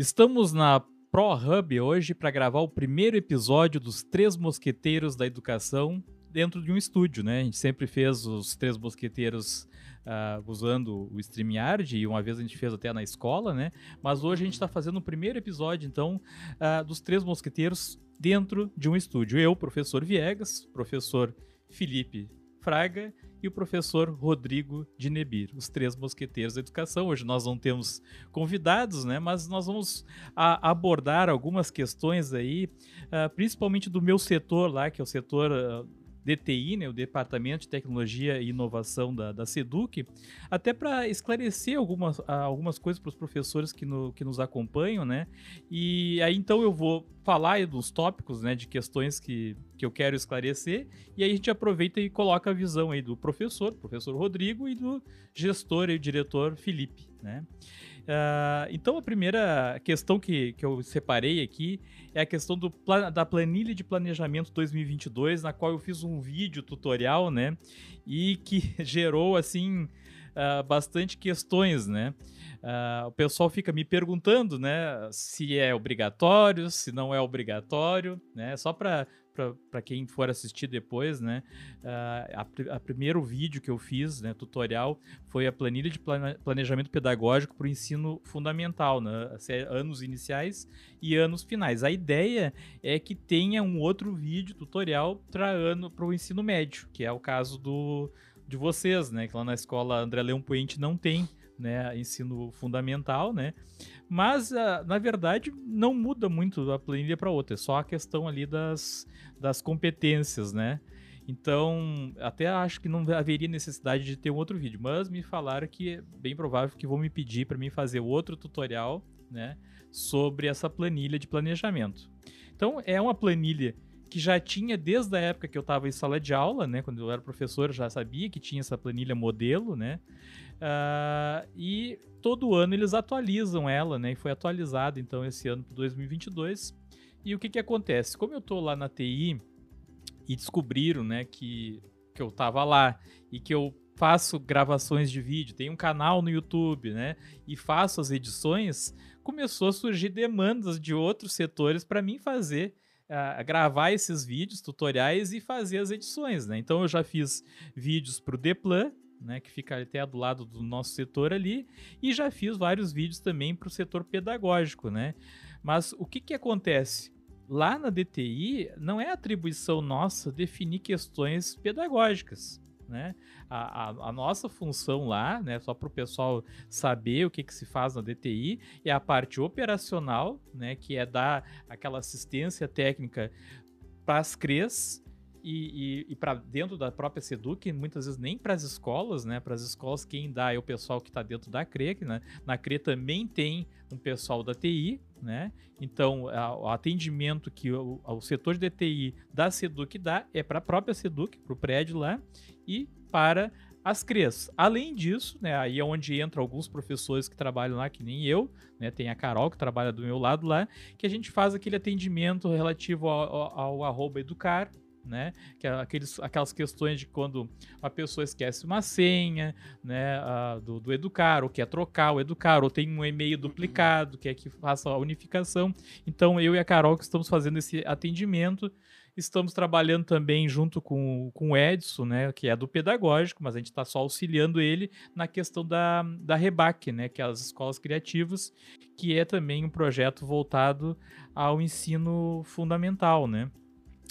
Estamos na ProHub hoje para gravar o primeiro episódio dos Três Mosqueteiros da Educação dentro de um estúdio, né? A gente sempre fez os Três Mosqueteiros uh, usando o StreamYard e uma vez a gente fez até na escola, né? Mas hoje a gente está fazendo o primeiro episódio, então, uh, dos Três Mosqueteiros dentro de um estúdio. Eu, professor Viegas, professor Felipe Fraga e o professor Rodrigo de Nebir, os três mosqueteiros da educação. Hoje nós não temos convidados, né? Mas nós vamos a, abordar algumas questões aí, uh, principalmente do meu setor lá, que é o setor uh, DTI, né, o Departamento de Tecnologia e Inovação da, da SEDUC, até para esclarecer algumas, algumas coisas para os professores que, no, que nos acompanham, né? E aí então eu vou falar dos tópicos, né, de questões que, que eu quero esclarecer, e aí a gente aproveita e coloca a visão aí do professor, professor Rodrigo, e do gestor e diretor Felipe, né? Uh, então, a primeira questão que, que eu separei aqui é a questão do, da planilha de planejamento 2022, na qual eu fiz um vídeo tutorial, né? E que gerou, assim, uh, bastante questões, né? Uh, o pessoal fica me perguntando, né, se é obrigatório, se não é obrigatório, né? Só para para quem for assistir depois, né? Uh, a, a, primeiro vídeo que eu fiz, né, tutorial, foi a planilha de planejamento pedagógico para o ensino fundamental, né? Anos iniciais e anos finais. A ideia é que tenha um outro vídeo tutorial para ano para o ensino médio, que é o caso do de vocês, né? Que lá na escola André Leão Puente não tem né, ensino fundamental, né? Mas, uh, na verdade, não muda muito da planilha para outra, é só a questão ali das, das competências, né? Então, até acho que não haveria necessidade de ter um outro vídeo, mas me falaram que é bem provável que vão me pedir para mim fazer outro tutorial, né, sobre essa planilha de planejamento. Então, é uma planilha que já tinha desde a época que eu estava em sala de aula, né, quando eu era professor, já sabia que tinha essa planilha modelo, né, Uh, e todo ano eles atualizam ela, né? E foi atualizada então esse ano para 2022. E o que que acontece? Como eu tô lá na TI e descobriram, né, que, que eu tava lá e que eu faço gravações de vídeo, tenho um canal no YouTube, né, e faço as edições, começou a surgir demandas de outros setores para mim fazer Uh, gravar esses vídeos, tutoriais e fazer as edições, né? Então eu já fiz vídeos para o Deplan, né, que fica até do lado do nosso setor ali, e já fiz vários vídeos também para o setor pedagógico, né? Mas o que que acontece? Lá na DTI, não é atribuição nossa definir questões pedagógicas, né? A, a, a nossa função lá, né, só para o pessoal saber o que, que se faz na DTI, é a parte operacional, né, que é dar aquela assistência técnica para as CREs, e, e, e para dentro da própria Seduc, muitas vezes nem para as escolas, né? Para as escolas, quem dá é o pessoal que está dentro da CRE, né? Na CRE também tem um pessoal da TI, né? Então, a, o atendimento que o, o setor de TI da Seduc dá é para a própria Seduc, para o prédio lá, e para as CREs. Além disso, né, aí é onde entra alguns professores que trabalham lá, que nem eu, né, tem a Carol que trabalha do meu lado lá, que a gente faz aquele atendimento relativo ao, ao, ao educar, né? Que é aqueles, aquelas questões de quando a pessoa esquece uma senha, né? do, do Educar, ou quer trocar o Educar, ou tem um e-mail duplicado, quer que faça a unificação. Então, eu e a Carol que estamos fazendo esse atendimento. Estamos trabalhando também junto com, com o Edson, né, que é do pedagógico, mas a gente está só auxiliando ele na questão da, da REBAC, né, que é as escolas criativas, que é também um projeto voltado ao ensino fundamental, né.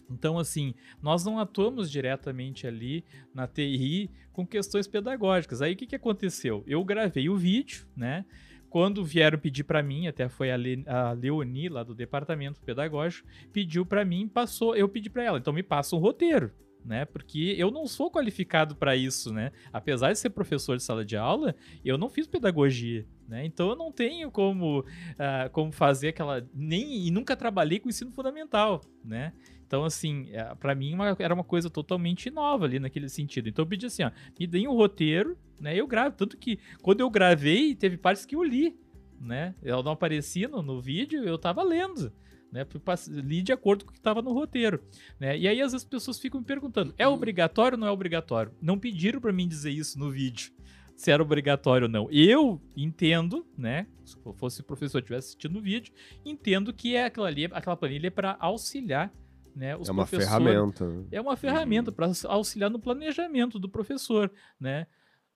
Então, assim, nós não atuamos diretamente ali na TI com questões pedagógicas. Aí o que, que aconteceu? Eu gravei o vídeo, né? Quando vieram pedir para mim, até foi a, Le, a Leoni lá do departamento pedagógico, pediu para mim, passou, eu pedi para ela, então me passa um roteiro né? Porque eu não sou qualificado para isso, né? Apesar de ser professor de sala de aula, eu não fiz pedagogia, né? Então eu não tenho como, uh, como fazer aquela nem e nunca trabalhei com ensino fundamental, né? Então, assim, é, para mim uma, era uma coisa totalmente nova ali naquele sentido. Então eu pedi assim, ó, me deem um roteiro, né? Eu gravo. Tanto que quando eu gravei, teve partes que eu li, né? Eu não aparecia no, no vídeo, eu tava lendo. Né, li de acordo com o que estava no roteiro, né? E aí às vezes as pessoas ficam me perguntando: é obrigatório ou não é obrigatório? Não pediram para mim dizer isso no vídeo, se era obrigatório ou não. Eu entendo, né? Se eu fosse professor tivesse assistindo o vídeo, entendo que é aquela ali, aquela planilha é para auxiliar né, é uma ferramenta. Né? É uma ferramenta uhum. para auxiliar no planejamento do professor, né?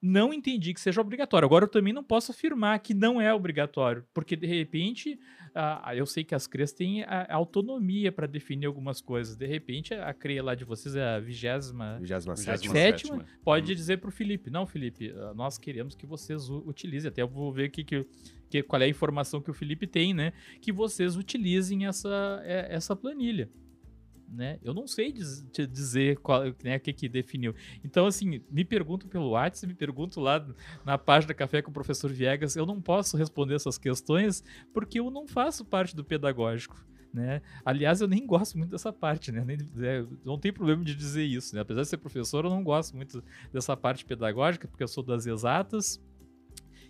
Não entendi que seja obrigatório. Agora eu também não posso afirmar que não é obrigatório, porque de repente ah, eu sei que as CREs têm a, a autonomia para definir algumas coisas. De repente a CREA lá de vocês é a vigésima, vigésima sétima, sétima pode hum. dizer para o Felipe, não, Felipe, ah, nós queremos que vocês utilizem. Até eu vou ver que, que, que qual é a informação que o Felipe tem, né? Que vocês utilizem essa, é, essa planilha né? Eu não sei diz, te dizer qual, né, o que que definiu. Então, assim, me pergunto pelo WhatsApp, me pergunto lá na página Café com o Professor Viegas, eu não posso responder essas questões porque eu não faço parte do pedagógico. Né? Aliás, eu nem gosto muito dessa parte, né? Nem, é, não tem problema de dizer isso, né? Apesar de ser professor, eu não gosto muito dessa parte pedagógica, porque eu sou das exatas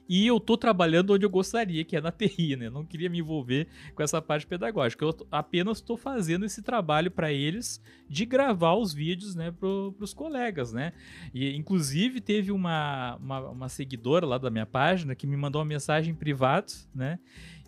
e eu tô trabalhando onde eu gostaria, que é na TI, né? Eu não queria me envolver com essa parte pedagógica. Eu apenas estou fazendo esse trabalho para eles de gravar os vídeos, né, para os colegas, né? E inclusive teve uma, uma, uma seguidora lá da minha página que me mandou uma mensagem privada, né?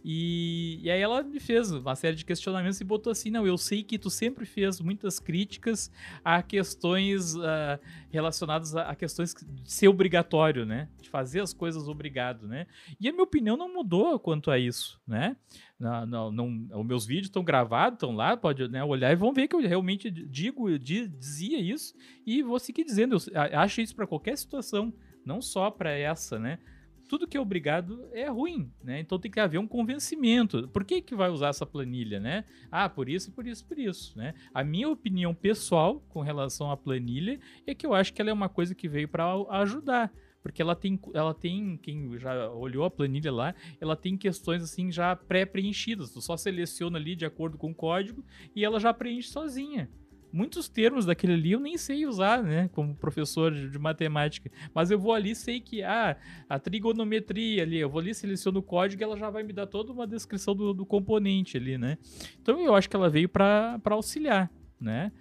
E, e aí ela me fez uma série de questionamentos e botou assim: não, eu sei que tu sempre fez muitas críticas a questões uh, relacionadas a, a, questões de ser obrigatório, né? De fazer as coisas obrigado, né? E a minha opinião não mudou quanto a isso, né? Não, não, não os meus vídeos estão gravados, estão lá, pode né, olhar e vão ver que eu realmente digo, dizia isso e vou seguir dizendo. Eu acho isso para qualquer situação, não só para essa, né? Tudo que é obrigado é ruim, né? Então tem que haver um convencimento. Por que que vai usar essa planilha, né? Ah, por isso, por isso, por isso, né? A minha opinião pessoal com relação à planilha é que eu acho que ela é uma coisa que veio para ajudar, porque ela tem, ela tem, quem já olhou a planilha lá, ela tem questões assim já pré-preenchidas. Tu só seleciona ali de acordo com o código e ela já preenche sozinha muitos termos daquele ali eu nem sei usar, né, como professor de, de matemática. Mas eu vou ali sei que ah, a trigonometria ali, eu vou ali seleciono o código e ela já vai me dar toda uma descrição do, do componente ali, né? Então eu acho que ela veio para auxiliar, né?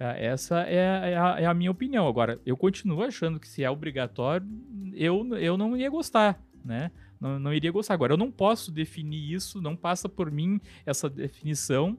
Ah, essa é, é, a, é a minha opinião. Agora, eu continuo achando que se é obrigatório, eu, eu não ia gostar, né? Não, não iria gostar. Agora, eu não posso definir isso, não passa por mim essa definição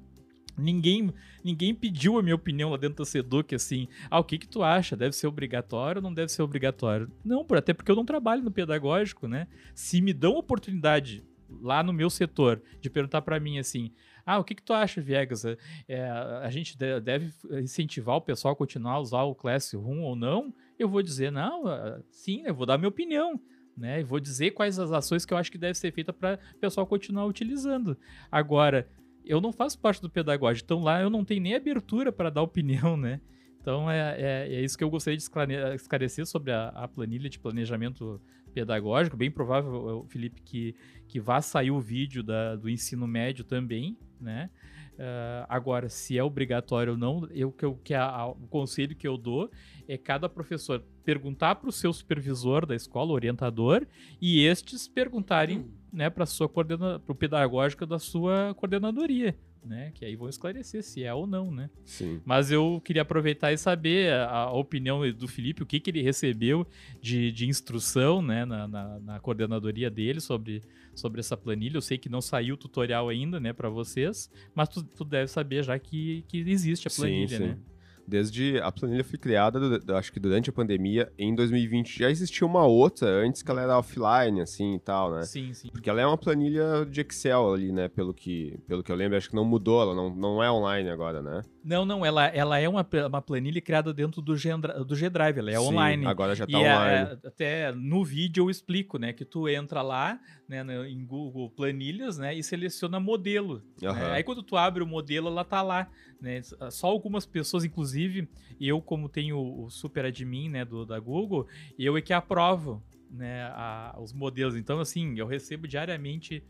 Ninguém, ninguém pediu a minha opinião lá dentro do Seduc, assim, ah, o que que tu acha? Deve ser obrigatório ou não deve ser obrigatório? Não, até porque eu não trabalho no pedagógico, né? Se me dão oportunidade lá no meu setor de perguntar para mim assim, ah, o que que tu acha, Viegas? É, a gente deve incentivar o pessoal a continuar a usar o Classroom ou não? Eu vou dizer, não, sim, eu vou dar minha opinião. Né, e vou dizer quais as ações que eu acho que deve ser feita para o pessoal continuar utilizando. Agora, eu não faço parte do pedagógico, então lá eu não tenho nem abertura para dar opinião, né? Então é, é, é, isso que eu gostaria de esclarecer sobre a, a, planilha de planejamento pedagógico. Bem provável, Felipe, que, que vá sair o vídeo da, do ensino médio também, né? Uh, agora, se é obrigatório ou não, eu, que, eu, que a, a, o conselho que eu dou é cada professor perguntar para o seu supervisor da escola, orientador, e estes perguntarem hum. Né, para sua coordena para o pedagógico da sua coordenadoria. Né, que aí vão esclarecer se é ou não, né? Sim. Mas eu queria aproveitar e saber a, a opinião do Felipe, o que, que ele recebeu de, de instrução, né, na, na, na, coordenadoria dele sobre, sobre essa planilha. Eu sei que não saiu o tutorial ainda, né, para vocês, mas tu, tu deve saber já que, que existe a planilha, sim, sim. né? Desde a planilha foi criada, acho que durante a pandemia, em 2020 já existia uma outra, antes que ela era offline, assim e tal, né? Sim, sim. Porque ela é uma planilha de Excel ali, né? Pelo que, pelo que eu lembro, acho que não mudou, ela não, não é online agora, né? Não, não, ela, ela é uma, uma planilha criada dentro do, G-Drive, ela é sim, online. agora já tá e é, online. É, até no vídeo eu explico, né? Que tu entra lá, né, em Google Planilhas, né? E seleciona modelo. Uhum. Né? Aí quando tu abre o modelo, ela tá lá, né? Só algumas pessoas, inclusive, eu como tenho o super admin, né, do, da Google, eu é que aprovo, né, a, os modelos. Então, assim, eu recebo diariamente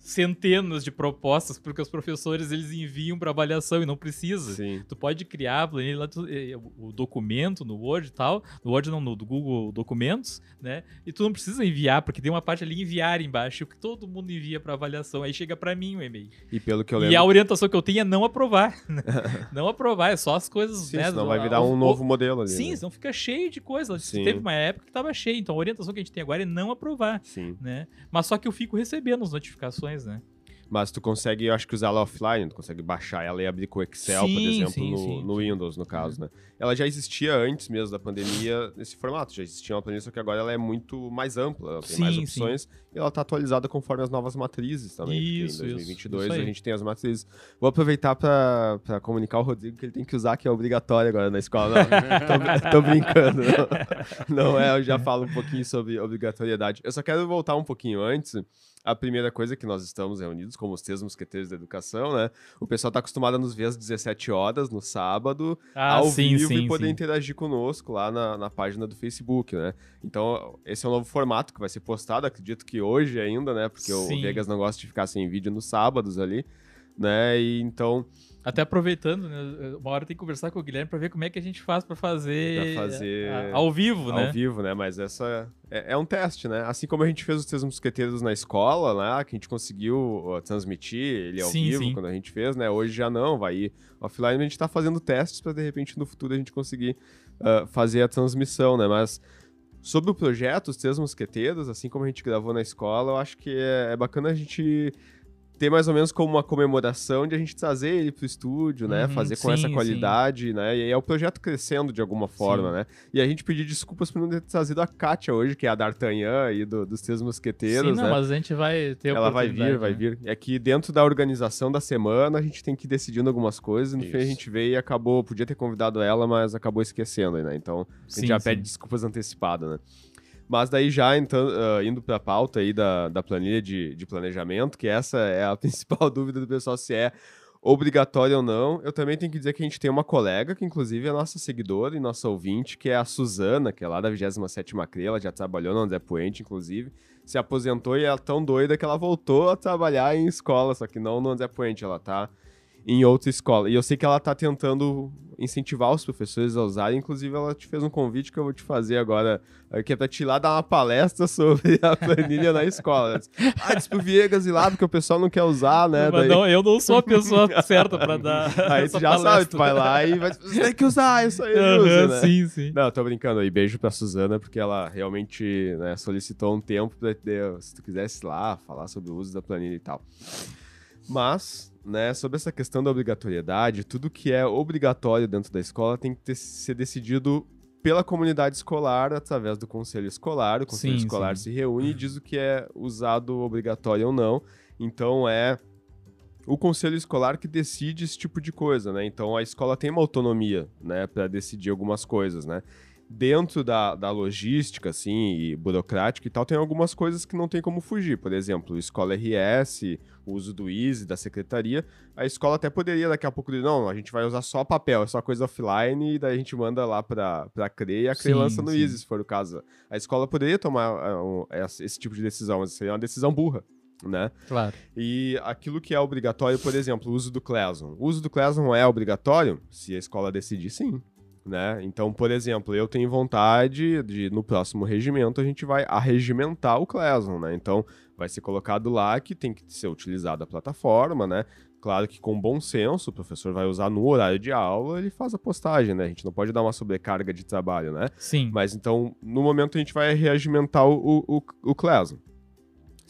centenas de propostas porque os professores eles enviam para avaliação e não precisa. Sim. Tu pode criar planilha, o documento no Word e tal, no Word não, no do Google Documentos, né? E tu não precisa enviar, porque tem uma parte ali enviar embaixo que todo mundo envia para avaliação, aí chega para mim o e-mail. E pelo que eu lembro... E a orientação que eu tenho é não aprovar. não aprovar, é só as coisas, Sim, né? senão vai virar um o- novo modelo ali. Sim, né? senão fica cheio de coisa. Sim. Teve uma época que tava cheio, então a orientação que a gente tem agora é não aprovar, Sim. né? Mas só que eu fico recebendo as notificações, né? Mas tu consegue, eu acho que usar ela offline, tu consegue baixar ela e abrir com o Excel, por Sim, exemplo, sim, no, sim, no sim. Windows, no caso, né? Ela já existia antes mesmo da pandemia nesse formato, já existia uma planilha, só que agora ela é muito mais ampla, ela tem mais Sim, opções e ela tá atualizada conforme as novas matrizes também. porque Isso, em isso, 2022 isso aí. a gente tem as matrizes. Vou aproveitar pra comunicar ao Rodrigo que ele tem que usar, que é obrigatório agora na escola. Não, tô, tô brincando. Não. não é, eu já falo um pouquinho sobre obrigatoriedade. Eu só quero voltar um pouquinho antes. A primeira coisa é que nós estamos reunidos como os três mosqueteiros da educação, né? O pessoal tá acostumado a nos ver às 17 horas no sábado, Ah, ao sim, vivo sim, e poder sim. interagir conosco lá na, na página do Facebook, né? Então, esse é um novo formato que vai ser postado, acredito que hoje ainda, né? Porque o. Vegas não gosta de ficar sem vídeo nos sábados ali, né? E então, Até aproveitando, né? Uma hora tem que conversar com o Guilherme pra ver como é que a gente faz pra fazer, Pra fazer a- ao vivo, né? ao vivo, né? Mas essa é, é um teste, né? Assim como a gente fez os Três Mosqueteiros na escola, né? Que a gente conseguiu transmitir ele ao Sim, vivo sim. quando a gente fez, né? Hoje já não, vai ir offline. A gente tá fazendo testes pra de repente no futuro a gente conseguir ah, fazer a transmissão, né? Mas sobre o projeto, os Três Mosqueteiros, assim como a gente gravou na escola, eu acho que é, é bacana a gente ter mais ou menos como uma comemoração de a gente trazer ele pro estúdio, né? Uhum, Fazer com sim, essa sim. qualidade, né? E aí é o projeto crescendo de alguma forma, Sim. né? E a gente pedir desculpas por não ter trazido a Kátia hoje, que é a D'Artagnan aí do- dos Três Mosqueteiros, Sim, não, né? mas a gente vai ter Ela vai vir, vai né? vir. É que dentro da organização da semana a gente tem que ir decidindo algumas coisas. No fim a gente veio e acabou, podia ter convidado ela, mas acabou esquecendo, né? Então a gente Sim, já sim. pede desculpas antecipadas, né? Mas daí já então, ah, indo para a pauta aí da, da planilha de, de planejamento, que essa é a principal dúvida do pessoal se é obrigatório ou não. Eu também tenho que dizer que a gente tem uma colega, que inclusive é nossa seguidora e nossa ouvinte, que é a Suzana, que é lá da 27ª CRE, ela já trabalhou no André Puente, inclusive, se aposentou e é tão doida que ela voltou a trabalhar em escola, só que não no André Puente, ela tá em outra escola. E eu sei que ela tá tentando incentivar os professores a usarem, inclusive ela te fez um convite que eu vou te fazer agora, eh, que é pra te ir lá dar uma palestra sobre a planilha na escola. Disse, Ah, disse pro Viegas ir lá, porque o pessoal não quer usar, né? Mas Daí- não, eu não sou a pessoa certa pra dar. Aí tu já sabe, palestra. tu vai lá e vai. Você tem que usar isso aí, Aham, usa, né? Sim, sim. Não, tô brincando aí. Beijo pra Suzana, porque ela realmente né, solicitou um tempo pra ter, se tu quisesse ir lá falar sobre o uso da planilha e tal. Mas, né, sobre essa questão da obrigatoriedade, tudo que é obrigatório dentro da escola tem que ter- ser decidido pela comunidade escolar através do conselho escolar. O conselho Sim, escolar sim. se reúne e diz o que é usado obrigatório ou não. Então é o conselho escolar que decide esse tipo de coisa, né? Então a escola tem uma autonomia, né, para decidir algumas coisas, né? Dentro da, da logística, assim, e burocrática e tal, tem algumas coisas que não tem como fugir. Por exemplo, escola RS, o uso do Easy, da secretaria. A escola até poderia daqui a pouco dizer, não, a gente vai usar só papel, é só coisa offline, e daí a gente manda lá pra, pra CRE e a CRE Sim, lança no sim. Easy, se for o caso. A escola poderia tomar ah, um, esse esse tipo de decisão, mas seria uma decisão burra, né? Claro. E aquilo que é obrigatório, por exemplo, o uso do Classroom. O uso do Classroom é obrigatório? Se a escola decidir, sim. Né? Então, por exemplo, eu tenho vontade de, no próximo regimento, a gente vai arregimentar o Classroom, né? Então, vai ser colocado lá que tem que ser utilizada a plataforma, né? Claro que com bom senso, o professor vai usar no horário de aula, ele faz a postagem, né? A gente não pode dar uma sobrecarga de trabalho, né? Sim. Mas então, no momento, a gente vai reagimentar o, o, o Classroom.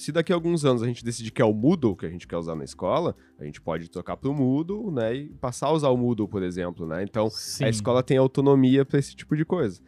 Se daqui a alguns anos a gente decidir que é o Moodle que a gente quer usar na escola, a gente pode trocar para o Moodle, né? E passar a usar o Moodle, por exemplo, né? Então, Sim. a escola tem autonomia para esse tipo de coisa.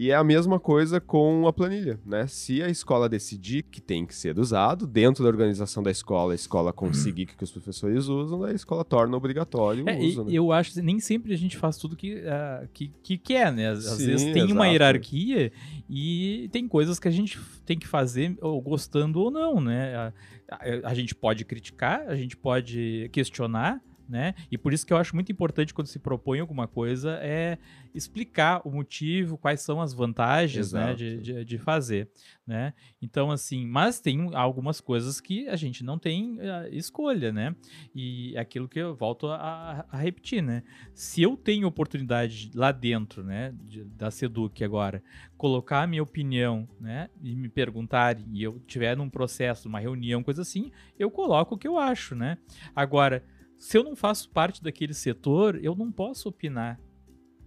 E é a mesma coisa com a planilha, né? Se a escola decidir que tem que ser usado, dentro da organização da escola, a escola conseguir que os professores usam, a escola torna obrigatório o É, e uso, né? Eu acho que nem sempre a gente faz tudo que, ah, que, que quer, né? Às, às Sim, vezes tem uma exato. hierarquia e tem coisas que a gente tem que fazer ou gostando ou não, né? A, a- a gente pode criticar, a gente pode questionar, né? E por isso que eu acho muito importante quando se propõe alguma coisa é explicar o motivo, quais são as vantagens, né, de, de, de, fazer, né? Então, assim, mas tem algumas coisas que a gente não tem uh, escolha, né? E é aquilo que eu volto a, a, repetir, né? Se eu tenho oportunidade lá dentro, né, de, da Seduc agora, colocar a minha opinião, né, e me perguntarem, e eu tiver num processo, uma reunião, coisa assim, eu coloco o que eu acho, né? Agora, se eu não faço parte daquele setor, eu não posso opinar.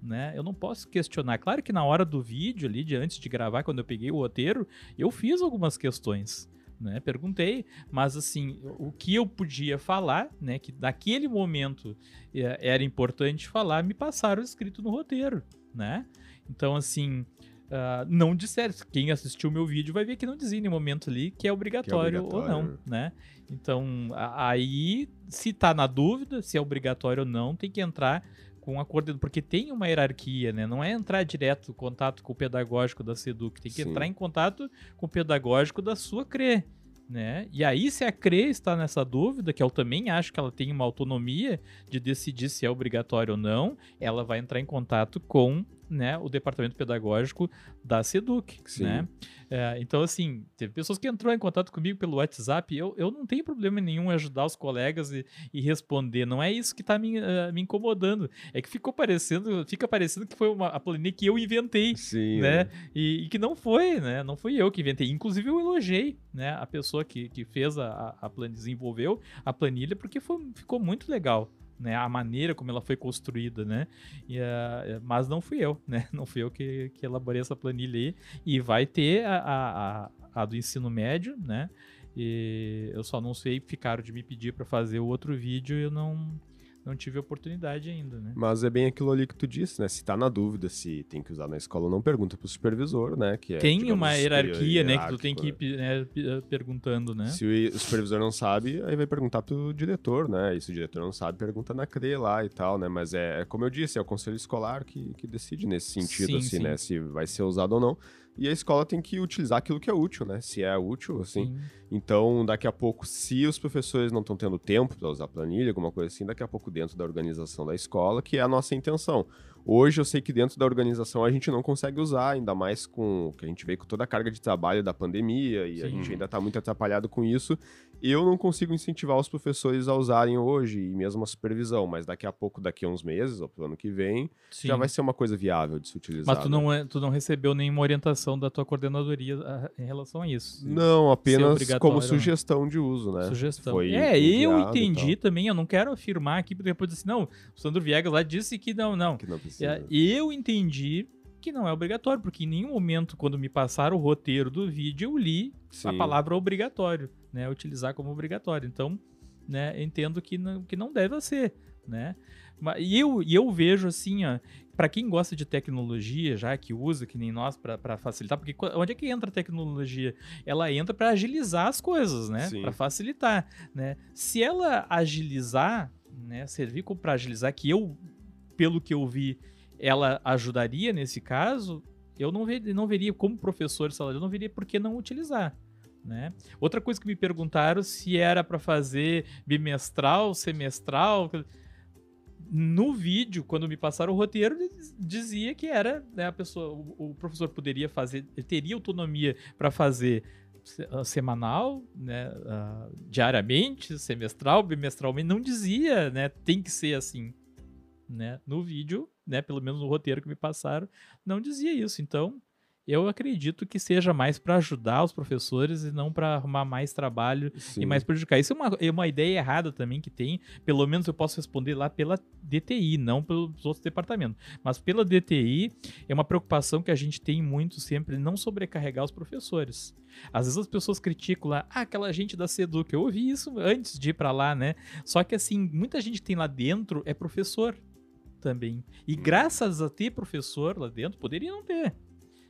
Né? Eu não posso questionar. Claro que na hora do vídeo ali, de antes de gravar, quando eu peguei o roteiro, eu fiz algumas questões. Né? Perguntei, mas assim, o que eu podia falar, né? Que naquele momento é, era importante falar, me passaram escrito no roteiro, né? Então, assim, Uh, não disseram. Quem assistiu o meu vídeo vai ver que não dizia em nenhum momento ali que é obrigatório, é obrigatório. ou não, né? Então, aí, se tá na dúvida se é obrigatório ou não, tem que entrar com a coordenação, porque tem uma hierarquia, né? Não é entrar direto em contato com o pedagógico da SEDUC, tem que Sim. entrar em contato com o pedagógico da sua CRE, né? E aí, se a CRE está nessa dúvida, que eu também acho que ela tem uma autonomia de decidir se é obrigatório ou não, ela vai entrar em contato com né, o departamento pedagógico da SEDUC, Sim. né? É, então, assim, teve pessoas que entrou em contato comigo pelo WhatsApp, eu, eu não tenho problema nenhum em ajudar os colegas e, e responder, não é isso que está me, uh, me incomodando, é que ficou parecendo, fica parecendo que foi uma, a planilha que eu inventei, Sim, né? É. E, e, que não foi, né? Não fui eu que inventei, inclusive eu elogiei, né, a pessoa que, que fez a, a planilha, desenvolveu a planilha, porque foi, ficou muito legal, né, a maneira como ela foi construída, né? E, uh, mas não fui eu, né? Não fui eu que, que elaborei essa planilha aí. E vai ter a, a, a, do ensino médio, né? E eu só não sei, ficaram de me pedir para fazer o outro vídeo e eu não não tive oportunidade ainda, né? Mas é bem aquilo ali que tu disse, né? Se tá na dúvida se tem que usar na escola, não pergunta pro supervisor, né? Que é, tem digamos, uma hierarquia, né? Que tu tem que ir né, eh, perguntando, né? Se o supervisor não sabe, aí vai perguntar pro diretor, né? E se o diretor não sabe, pergunta na CRE lá e tal, né? Mas é, é como eu disse, é o conselho escolar que, que decide nesse sentido, sim, assim, sim. né? Se vai ser usado ou não. E a escola tem que utilizar aquilo que é útil, né? Se é útil, assim. Sim. Então, daqui a pouco, se os professores não estão tendo tempo para usar planilha, alguma coisa assim, daqui a pouco dentro da organização da escola, que é a nossa intenção. Hoje eu sei que dentro da organização a gente não consegue usar, ainda mais com que a gente veio com toda a carga de trabalho da pandemia e Sim. a gente ainda está muito atrapalhado com isso. Eu não consigo incentivar os professores a usarem hoje e mesmo a supervisão, mas daqui a pouco, daqui a uns meses ou pro ano que vem, Sim. já vai ser uma coisa viável de se utilizar. Mas tu não, é, tu não recebeu nenhuma orientação da tua coordenadoria a, em relação a isso? Não, apenas como sugestão de uso, né? Sugestão. Foi é, eu entendi também, eu não quero afirmar aqui, porque depois disse, não, o Sandro Viegas lá disse que não, não. Que não precisa. Eu entendi que não é obrigatório, porque em nenhum momento, quando me passaram o roteiro do vídeo, eu li Sim. a palavra obrigatório, né? Utilizar como obrigatório. Então, né, entendo que não, que não deve ser, né? E eu, e eu vejo assim, ó, para quem gosta de tecnologia, já que usa, que nem nós, para facilitar, porque onde é que entra a tecnologia? Ela entra para agilizar as coisas, né? Para facilitar, né? Se ela agilizar, né, servir para agilizar, que eu, pelo que eu vi, ela ajudaria nesse caso, eu não, ver, não veria, como professor eu não veria por que não utilizar. Né? Outra coisa que me perguntaram se era para fazer bimestral, semestral. No vídeo, quando me passaram o roteiro, dizia que era né, a pessoa, o, professor poderia fazer, teria autonomia para fazer ah, semanal, né, uh, diariamente, semestral, bimestralmente, não dizia, né, tem que ser assim, né? No vídeo né, pelo menos no roteiro que me passaram, não dizia isso. Então, eu acredito que seja mais para ajudar os professores e não para arrumar mais trabalho Sim. e mais prejudicar. Isso é uma, é uma ideia errada também que tem. Pelo menos eu posso responder lá pela DTI, não pelos outros departamentos. Mas pela DTI é uma preocupação que a gente tem muito sempre, não sobrecarregar os professores. Às vezes as pessoas criticam lá, ah, aquela gente da Seduc. Eu ouvi isso antes de ir para lá, né? Só que assim, muita gente tem lá dentro é professor também. E hum. graças a ter professor lá dentro, poderia não ter.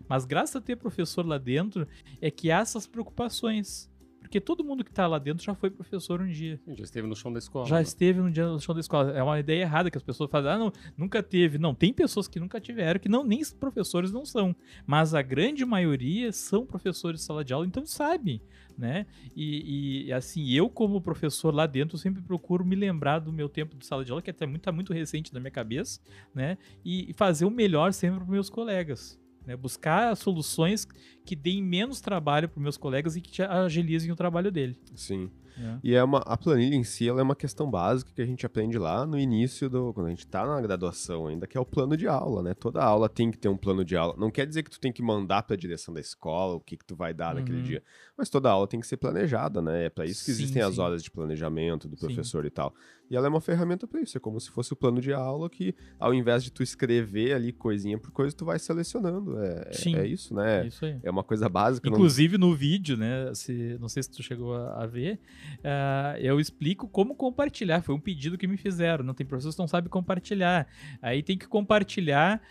Mas graças a ter professor lá dentro, é que há essas preocupações. Porque todo mundo que está lá dentro já foi professor um dia. Já esteve no chão da escola. Já né? esteve no dia no chão da escola. É uma ideia errada que as pessoas fazem. Ah, não, nunca teve. Não, tem pessoas que nunca tiveram, que não nem professores não são. Mas a grande maioria são professores de sala de aula, então sabem, né? E, e, assim, eu como professor lá dentro, sempre procuro me lembrar do meu tempo de sala de aula, que até muito, tá muito recente na minha cabeça, né? E, e fazer o melhor sempre para meus colegas. Né? Buscar soluções que deem menos trabalho para meus colegas e que agilizem o trabalho dele. Sim. É. E é uma, a planilha em si ela é uma questão básica que a gente aprende lá no início do. Quando a gente tá na graduação ainda, que é o plano de aula, né? Toda aula tem que ter um plano de aula. Não quer dizer que tu tem que mandar pra direção da escola o que, que tu vai dar naquele Uhum. dia. Mas toda aula tem que ser planejada, né? É pra isso que Sim, existem as sim. horas de planejamento do Sim. professor e tal. E ela é uma ferramenta pra isso. É como se fosse o plano de aula que, ao invés de tu escrever ali coisinha por coisa, tu vai selecionando. É, é- Sim. é isso, né? Isso aí. É uma coisa básica. não- Inclusive no vídeo, né? Se, não sei se tu chegou a, a ver, ah, eu explico como compartilhar. Foi um pedido que me fizeram. Não tem professores que não sabem compartilhar. Aí tem que compartilhar.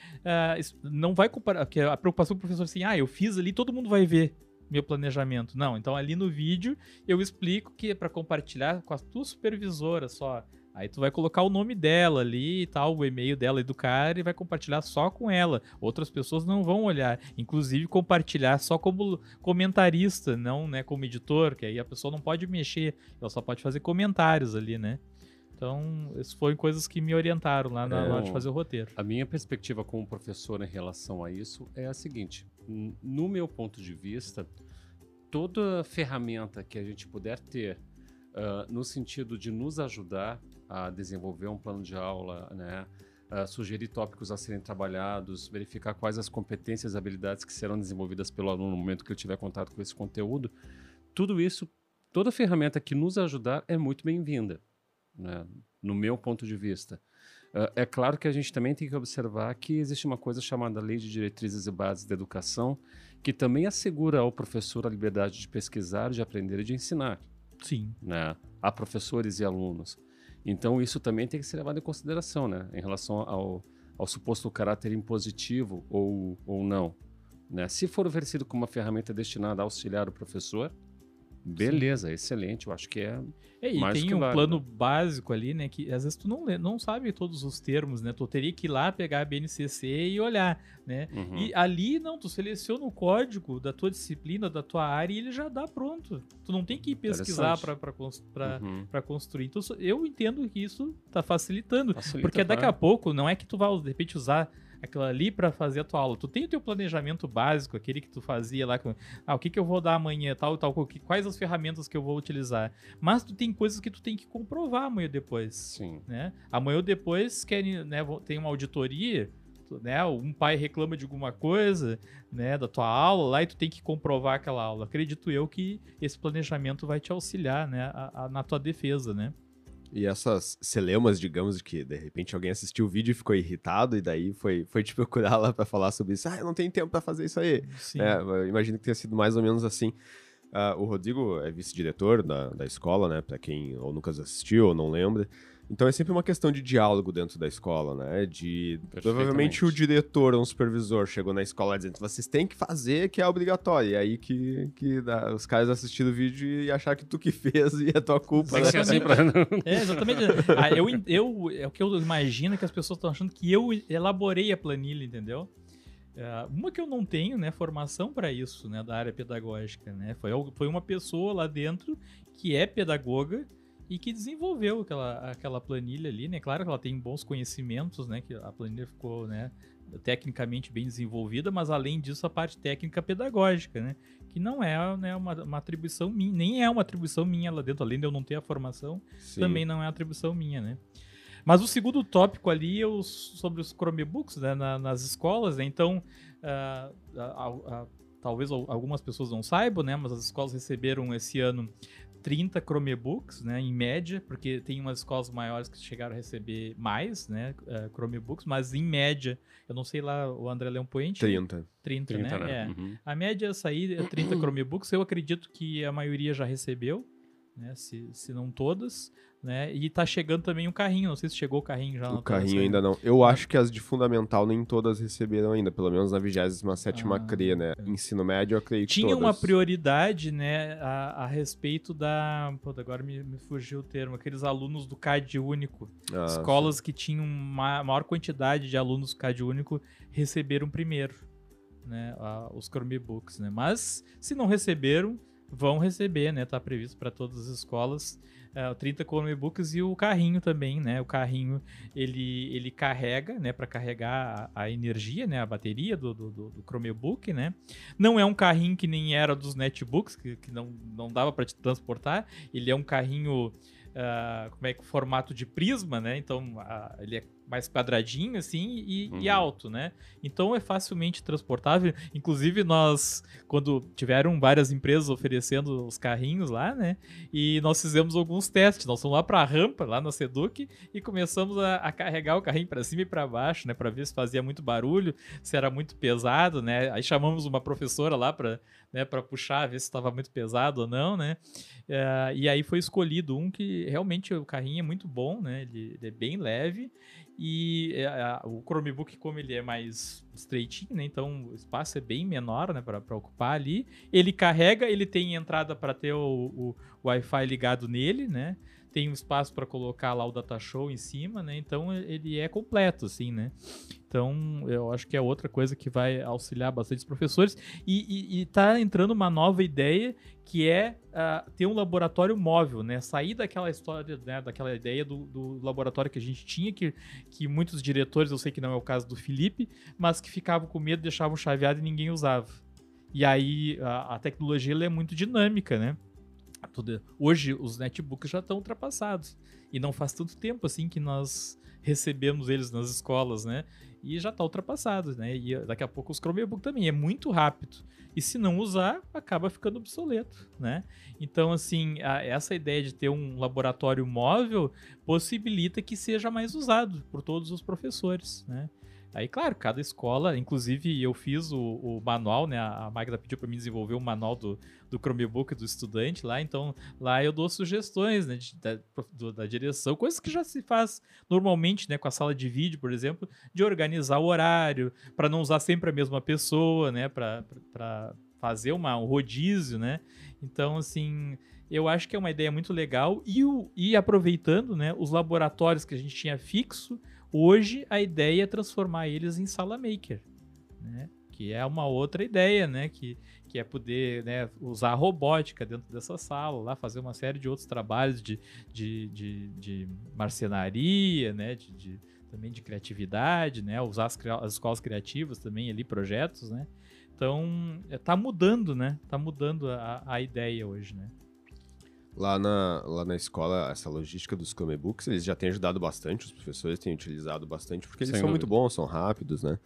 isso- não vai comparar. Porque a preocupação do professor é assim, ah, eu fiz ali, todo mundo vai ver meu planejamento. Não, então ali no vídeo eu explico que é para compartilhar com a tua supervisora só. Aí tu vai colocar o nome dela ali e tal, o e-mail dela e do cara e vai compartilhar só com ela. Outras pessoas não vão olhar. Inclusive compartilhar só como comentarista, não né, como editor, que aí a pessoa não pode mexer, ela só pode fazer comentários ali, né? Então, essas foram coisas que me orientaram lá na É, hora de fazer o roteiro. A minha perspectiva como professor em relação a isso é a seguinte: no meu ponto de vista, toda ferramenta que a gente puder ter ah, no sentido de nos ajudar a desenvolver um plano de aula, né, ah, sugerir tópicos a serem trabalhados, verificar quais as competências e habilidades que serão desenvolvidas pelo aluno no momento que ele tiver contato com esse conteúdo, tudo isso, toda ferramenta que nos ajudar é muito bem-vinda, né, no meu ponto de vista. Uh, é claro que a gente também tem que observar que existe uma coisa chamada Lei de Diretrizes e Bases da Educação, que também assegura ao professor a liberdade de pesquisar, de aprender e de ensinar, Sim. né, a professores e alunos. Então, isso também tem que ser levado em consideração, né, em relação ao, ao suposto caráter impositivo ou, ou não. Né? Se for oferecido como uma ferramenta destinada a auxiliar o professor, beleza, excelente, eu acho que é É, e tem um plano básico ali, né? Que às vezes tu não, lê- não sabe todos os termos, né? Tu teria que ir lá pegar a BNCC e olhar, né? uhum. E ali, não, tu seleciona o código da tua disciplina, da tua área e ele já dá pronto. Tu não tem que ir pesquisar para Uhum. construir. Então, eu entendo que isso tá facilitando. Facilita, Porque daqui a pouco, não é que tu vai, de repente, usar aquilo ali para fazer a tua aula. Tu tem o teu planejamento básico, aquele que tu fazia lá com, ah, o que que eu vou dar amanhã, tal, tal, quais as ferramentas que eu vou utilizar. Mas tu tem coisas que tu tem que comprovar amanhã ou depois Sim. né? Amanhã ou depois querem, né, tem uma auditoria, né? Um pai reclama de alguma coisa, né, da tua aula lá e tu tem que comprovar aquela aula. Acredito eu que esse planejamento vai te auxiliar, né, a- a- na tua defesa, né? E essas celemas, digamos, de que de repente alguém assistiu o vídeo e ficou irritado e daí foi, foi te procurar lá pra falar sobre isso. Ah, eu não tenho tempo pra fazer isso aí. Sim. É, eu imagino que tenha sido mais ou menos assim. Ah, o Rodrigo é vice-diretor da, da escola, né? Pra quem ou nunca assistiu ou não lembra. Então é sempre uma questão de diálogo dentro da escola, né? De provavelmente o diretor ou um supervisor chegou na escola dizendo vocês têm que fazer que é obrigatório. E aí que, que dá- os caras assistiram o vídeo e acharam que tu que fez e é tua culpa. Né? assim pra... É, exatamente. Ah, eu, eu, é o que eu imagino que as pessoas estão achando que eu elaborei a planilha, entendeu? É, uma que eu não tenho, né, formação para isso, né, da área pedagógica, né? Foi, foi uma pessoa lá dentro que é pedagoga e que desenvolveu aquela, aquela planilha ali, né? Claro que ela tem bons conhecimentos, né? Que a planilha ficou, né, tecnicamente bem desenvolvida, mas além disso a parte técnica pedagógica, né? Que não é né, uma, uma atribuição minha, nem é uma atribuição minha lá dentro, além de eu não ter a formação, Sim. também não é atribuição minha, né? Mas o segundo tópico ali é os, sobre os Chromebooks né, na- nas escolas, né? Então, ah, talvez al- algumas pessoas não saibam, né? Mas as escolas receberam esse ano 30 Chromebooks, né? Em média, porque tem umas escolas maiores que chegaram a receber mais, né? ah, Chromebooks, mas em média, eu não sei lá, o André Leão Poente... 30. 30, 30, né? né? É. Uhum. A média é sair é 30 Chromebooks. Eu acredito que a maioria já recebeu, né? Se, se não todas. Né? E tá chegando também um carrinho, não sei se chegou o carrinho já. O carrinho ainda não. Eu acho que as de fundamental nem todas receberam ainda, pelo menos na 27 ah, CRE, né? É. Ensino médio, eu acredito Tinha todas. uma prioridade, né, a, a respeito da... Pô, agora me, me, fugiu o termo. Aqueles alunos do CAD único. Ah, Escolas sim. que tinham uma maior quantidade de alunos do CAD único receberam primeiro, né, a, os Chromebooks, né? Mas, se não receberam, vão receber, né? Tá previsto para todas as escolas uh, 30 Chromebooks e o carrinho também, né? O carrinho ele, ele carrega, né? Para carregar a, a, energia, né? A bateria do, do, do, Chromebook, né? Não é um carrinho que nem era dos netbooks, que, que não, não dava para te transportar. Ele é um carrinho Uh, como é que formato de prisma, né? Então uh, ele é mais quadradinho assim e, uhum. e, alto, né? Então é facilmente transportável. Inclusive nós, quando tiveram várias empresas oferecendo os carrinhos lá, né? E nós fizemos alguns testes. Nós fomos lá para a rampa, lá na Seduc, e começamos a, a carregar o carrinho para cima e para baixo, né? Para ver se fazia muito barulho, se era muito pesado, né? Aí chamamos uma professora lá para né, para puxar, ver se estava muito pesado ou não, né? Uh, e aí foi escolhido um que realmente o carrinho é muito bom, né? Ele, ele é bem leve e uh, o Chromebook, como ele é mais estreitinho, né? Então o espaço é bem menor, né? Para ocupar ali. Ele carrega, ele tem entrada para ter o, o, o Wi-Fi ligado nele, né? Tem um espaço para colocar lá o data show em cima, né? Então ele é completo, assim, né? Então eu acho que é outra coisa que vai auxiliar bastante os professores e, e, e tá entrando uma nova ideia que é uh, ter um laboratório móvel, né? Sair daquela história, né? daquela ideia do, do, laboratório que a gente tinha, que, que muitos diretores, eu sei que não é o caso do Felipe, mas que ficavam com medo, deixavam chaveado e ninguém usava. E aí a, a tecnologia é muito dinâmica, né? Tudo, hoje os netbooks já estão ultrapassados. E não faz tanto tempo assim que nós recebemos eles nas escolas, né? E já está ultrapassado, né? E daqui a pouco os Chromebook também. É muito rápido. E se não usar, acaba ficando obsoleto, né? Então, assim, a, essa ideia de ter um laboratório móvel possibilita que seja mais usado por todos os professores, né? Aí, claro, cada escola, inclusive eu fiz o, o manual, né? A Magda pediu para mim desenvolver o manual do, do Chromebook do estudante lá, então lá eu dou sugestões né, de, da, da direção, coisas que já se faz normalmente, né, com a sala de vídeo, por exemplo, de organizar o horário, para não usar sempre a mesma pessoa, né, para fazer uma, um rodízio, né? Então, assim, eu acho que é uma ideia muito legal e, o, e aproveitando, né, os laboratórios que a gente tinha fixo, Hoje a ideia é transformar eles em sala maker, né? Que é uma outra ideia, né? Que, que é poder né, usar a robótica dentro dessa sala, lá fazer uma série de outros trabalhos de, de, de, de marcenaria, né? De, de, também de criatividade, né? Usar as, as escolas criativas também ali, projetos, né? Então, está mudando, né? Tá mudando a, a ideia hoje, né? Lá na, lá na escola, essa logística dos Chromebooks, eles já têm ajudado bastante, os professores têm utilizado bastante, porque eles Sem são dúvida. muito bons, são rápidos, né?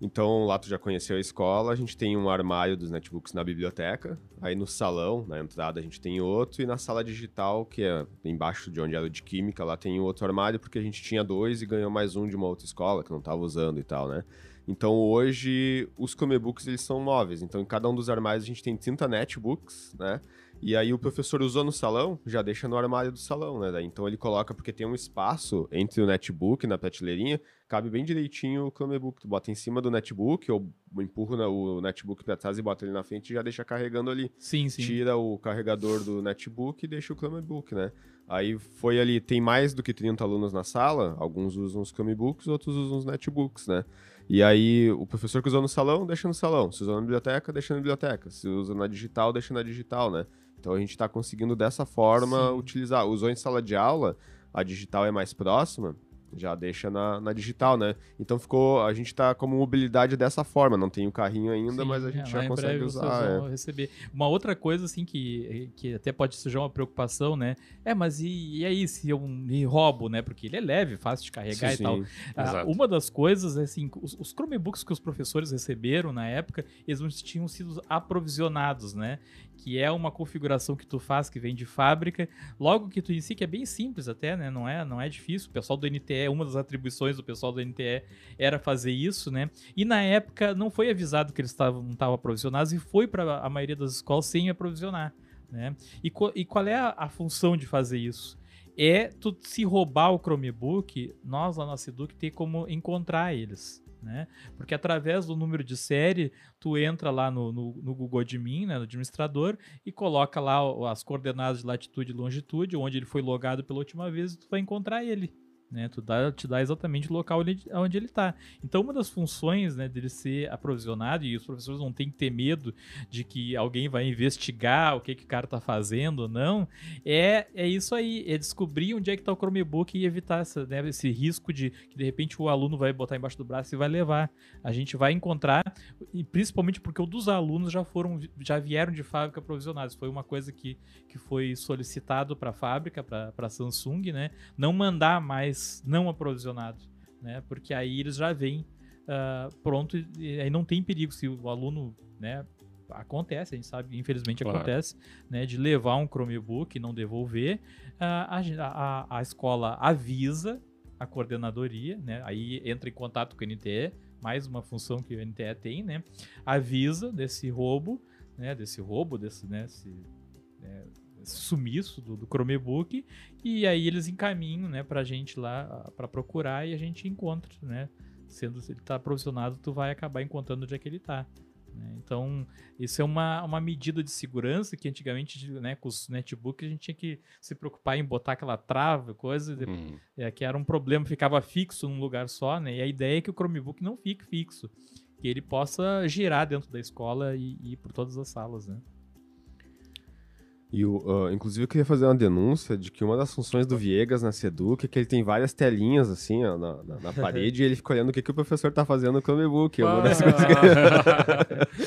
Então, lá tu já conheceu a escola, a gente tem um armário dos netbooks na biblioteca, aí no salão, na entrada, a gente tem outro, e na sala digital, que é embaixo de onde era o de química, lá tem outro armário, porque a gente tinha dois e ganhou mais um de uma outra escola que não estava usando e tal, né? Então, hoje, os Chromebooks, eles são móveis, então em cada um dos armários a gente tem 30 netbooks, né? E aí o professor usou no salão, já deixa no armário do salão, né? Então ele coloca, porque tem um espaço entre o netbook na prateleirinha, cabe bem direitinho o Chromebook. Tu bota em cima do netbook, ou empurra o netbook para trás e bota ele na frente e já deixa carregando ali. Sim, sim. Tira o carregador do netbook e deixa o Chromebook, né? Aí foi ali, tem mais do que 30 alunos na sala, alguns usam os Chromebooks, outros usam os netbooks, né? E aí o professor que usou no salão, deixa no salão. Se usou na biblioteca, deixa na biblioteca. Se usa na digital, deixa na digital, né? Então a gente está conseguindo dessa forma Sim. utilizar. Usou em sala de aula, a digital é mais próxima, já deixa na, na digital, né? Então ficou, a gente tá como mobilidade dessa forma, não tem o carrinho ainda, Sim, mas a gente é, já consegue usar. É. receber. Uma outra coisa, assim, que, que até pode surgir uma preocupação, né? É, mas e, e aí se eu me roubo, né? Porque ele é leve, fácil de carregar sim, e tal. Ah, uma das coisas, assim, os, os Chromebooks que os professores receberam na época, eles não tinham sido aprovisionados, né? Que é uma configuração que tu faz que vem de fábrica, logo que tu inicia, que é bem simples até, né? Não é, não é difícil. O pessoal do NTE, uma das atribuições do pessoal do NTE era fazer isso, né? E na época não foi avisado que eles não estavam aprovisionados e foi para a maioria das escolas sem aprovisionar, né? E, e qual é a, a função de fazer isso? é tu se roubar o Chromebook, nós lá na Seduc tem como encontrar eles. Né? Porque através do número de série, tu entra lá no, no, no Google Admin, né, no administrador, e coloca lá as coordenadas de latitude e longitude, onde ele foi logado pela última vez, e tu vai encontrar ele né? Tu dá, te dá exatamente o local onde ele está. Então, uma das funções né, dele ser aprovisionado, e os professores não têm que ter medo de que alguém vai investigar o que, que o cara está fazendo ou não, é, é isso aí, é descobrir onde é que está o Chromebook e evitar essa, né, esse risco de que de repente o aluno vai botar embaixo do braço e vai levar. A gente vai encontrar, e principalmente porque o dos alunos já foram, já vieram de fábrica aprovisionados. Foi uma coisa que, que foi solicitado para a fábrica, para a Samsung, né? Não mandar mais não aprovisionados, né? Porque aí eles já vêm uh, pronto e aí não tem perigo se o aluno, né? Acontece, a gente sabe, infelizmente claro. acontece, né? De levar um Chromebook e não devolver, uh, a, a, a escola avisa a coordenadoria, né? Aí entra em contato com o NTE, mais uma função que o NTE tem, né? Avisa desse roubo, né? Desse roubo, desse, né? Esse, né? Sumiço do, do Chromebook e aí eles encaminham, né, pra gente lá para procurar e a gente encontra, né? Sendo se ele tá provisionado, tu vai acabar encontrando onde é que ele tá. Né? Então, isso é uma, uma medida de segurança que antigamente, né, com os netbooks, a gente tinha que se preocupar em botar aquela trava, coisa, uhum. é, que era um problema, ficava fixo num lugar só, né? E a ideia é que o Chromebook não fique fixo, que ele possa girar dentro da escola e, e ir por todas as salas, né? E o, uh, inclusive eu queria fazer uma denúncia de que uma das funções do Viegas na Seduc é que ele tem várias telinhas assim ó, na, na, na, parede e ele fica olhando o que, que o professor está fazendo no Chromebook. É que...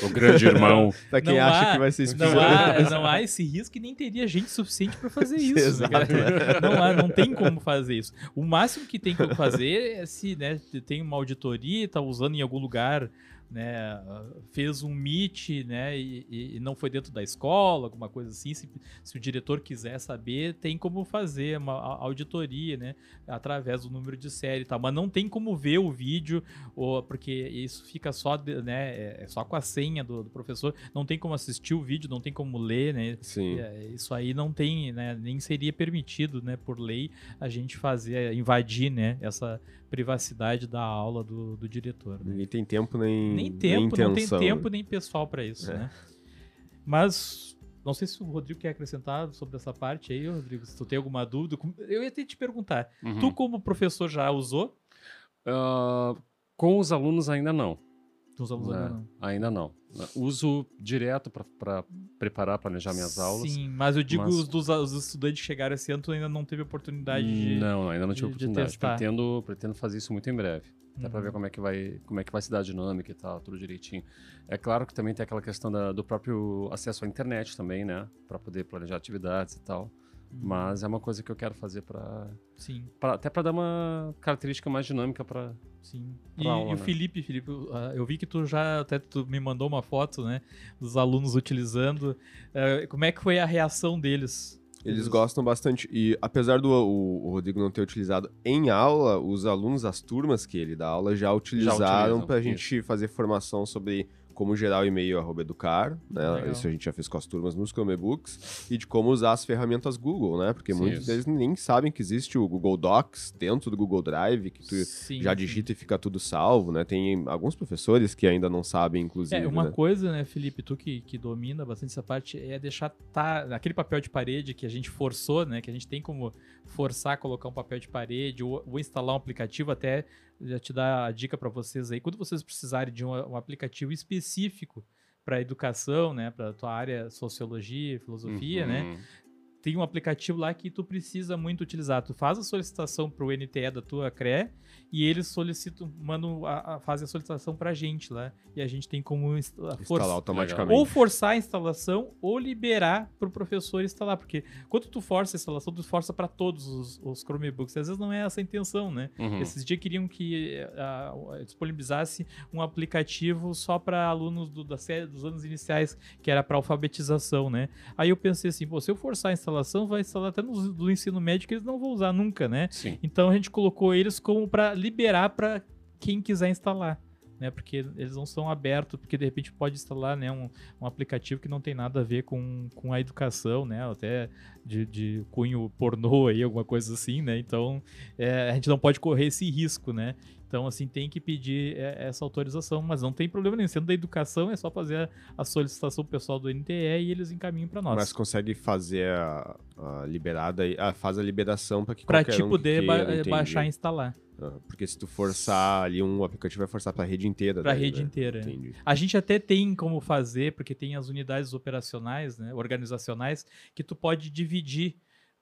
o grande irmão. pra quem não acha há, que vai ser não há, não há esse risco e nem teria gente suficiente para fazer isso. Exato. Né? Não, há, não tem como fazer isso. O máximo que tem como fazer é se né, tem uma auditoria, está usando em algum lugar né, fez um meet, né, e, e, não foi dentro da escola, alguma coisa assim, se, se, o diretor quiser saber, tem como fazer uma auditoria, né, através do número de série e tal, mas não tem como ver o vídeo, ou, porque isso fica só, né, é, é só com a senha do, do, professor, não tem como assistir o vídeo, não tem como ler, né, Sim. É, isso aí não tem, né, nem seria permitido, né, por lei, a gente fazer, invadir, né, essa privacidade da aula do, do diretor. Né? Ninguém tem tempo nem Nem tempo, nem não tem tempo nem pessoal para isso, é. né? Mas não sei se o Rodrigo quer acrescentar sobre essa parte aí, Rodrigo, se tu tem alguma dúvida. Eu ia te perguntar, uhum. tu como professor já usou? Uh, com os alunos ainda não. Os alunos ainda né? não? Ainda não. Uso direto para preparar, planejar minhas aulas. Sim, mas eu digo mas... os, dos, os estudantes que chegaram esse ano, tu ainda não teve oportunidade de Não, ainda não tive de, oportunidade. De pretendo, pretendo fazer isso muito em breve. Até uhum. para ver como é, que vai, como é que vai se dar a dinâmica e tal, tudo direitinho. É claro que também tem aquela questão da, do próprio acesso à internet também, né? Para poder planejar atividades e tal. Mas é uma coisa que eu quero fazer para Sim. Pra, até para dar uma característica mais dinâmica para Sim. E, aula, e, o né? Felipe, Felipe, ah, eu vi que tu já até tu me mandou uma foto, né, dos alunos utilizando. Uh, como é que foi a reação deles? Eles gostam bastante. E apesar do o, o, Rodrigo não ter utilizado em aula, os alunos, as turmas que ele dá aula já utilizaram para a gente fazer formação sobre como gerar o e-mail arroba educar, né? Legal. Isso a gente já fez com as turmas nos Chromebooks, e de como usar as ferramentas Google, né? Porque sim, muitos isso. deles nem sabem que existe o Google Docs dentro do Google Drive, que tu sim, já digita sim. e fica tudo salvo, né? Tem alguns professores que ainda não sabem, inclusive. É, uma né? coisa, né, Felipe, tu que, que domina bastante essa parte, é deixar tá, aquele papel de parede que a gente forçou, né? Que a gente tem como forçar a colocar um papel de parede ou, ou instalar um aplicativo até já te dar a dica para vocês aí, quando vocês precisarem de um, um aplicativo específico para educação, né, para tua área sociologia, filosofia, né, uhum. né, tem um aplicativo lá que tu precisa muito utilizar. Tu faz a solicitação para o NTE da tua CRE e eles solicitam, mandam a, a, fazem a solicitação para a gente lá. E a gente tem como instalar automaticamente. Ou forçar a instalação ou liberar para o professor instalar. Porque quando tu força a instalação, tu força para todos os, os, Chromebooks. Às vezes não é essa a intenção, né? Uhum. Esses dias queriam que uh, disponibilizasse um aplicativo só para alunos do, da série dos anos iniciais, que era para alfabetização, né? Aí eu pensei assim, pô, se eu forçar a instalação, vai instalar até no do ensino médio que eles não vão usar nunca, né? Sim. Então a gente colocou eles como para liberar para quem quiser instalar. né? Porque eles não são abertos, porque de repente pode instalar, né, um, um aplicativo que não tem nada a ver com, com a educação, né? Até de, de cunho pornô aí, alguma coisa assim, né? Então é, a gente não pode correr esse risco, né? Então, assim, tem que pedir é, essa autorização, mas não tem problema nenhum. Sendo da educação, é só fazer a, solicitação pessoal do NTE e eles encaminham para nós. Mas consegue fazer a, a liberada, a, faz a liberação para que pra qualquer te um poder ba entendi. baixar e instalar. Ah, Porque se tu forçar ali um aplicativo, vai forçar pra rede inteira. Pra daí, rede né? inteira. Entendi. A gente até tem como fazer, porque tem as unidades operacionais, né, organizacionais, que tu pode dividir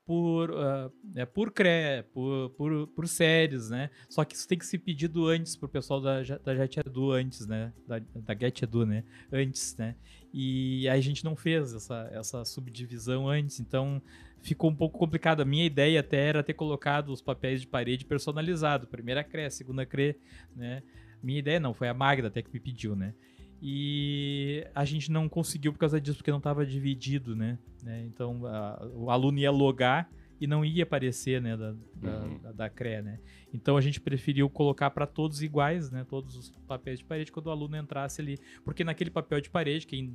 por, ah, é, por CRE, por, por, por séries, né? Só que isso tem que ser pedido antes pro pessoal da, da JetEdu antes, né? Da, da GetEdu, né? Antes, né? E a gente não fez essa, essa subdivisão antes, então ficou um pouco complicado. A minha ideia até era ter colocado os papéis de parede personalizado. Primeira CRE, segunda CRE, né? Minha ideia não, foi a Magda até que me pediu, né? E a gente não conseguiu por causa disso, porque não estava dividido, né? né? Então a- o aluno ia logar e não ia aparecer, né, da, da, Uhum. da, da CRE, né? Então a gente preferiu colocar para todos iguais, né? Todos os papéis de parede quando o aluno entrasse ali, porque naquele papel de parede, quem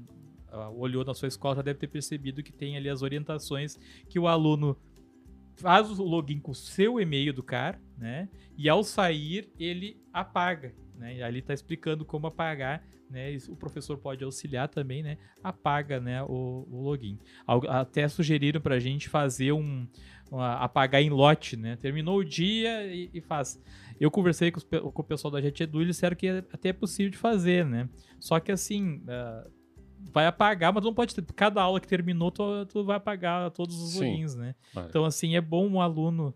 ah, olhou na sua escola já deve ter percebido que tem ali as orientações que o aluno faz o login com o seu e-mail do CAR, né? E ao sair ele apaga, né? E ali está explicando como apagar, né? O professor pode auxiliar também, né? Apaga, né? O, o login. Até sugeriram para a gente fazer um uma- apagar em lote, né? Terminou o dia e, e faz. Eu conversei com, os com o pessoal da JetEdu e eles disseram que é- até é possível de fazer, né? Só que assim, ah, vai apagar, mas não pode ter. Cada aula que terminou, tu, tu vai apagar todos os Sim. logins, né? É. Então, assim, é bom o aluno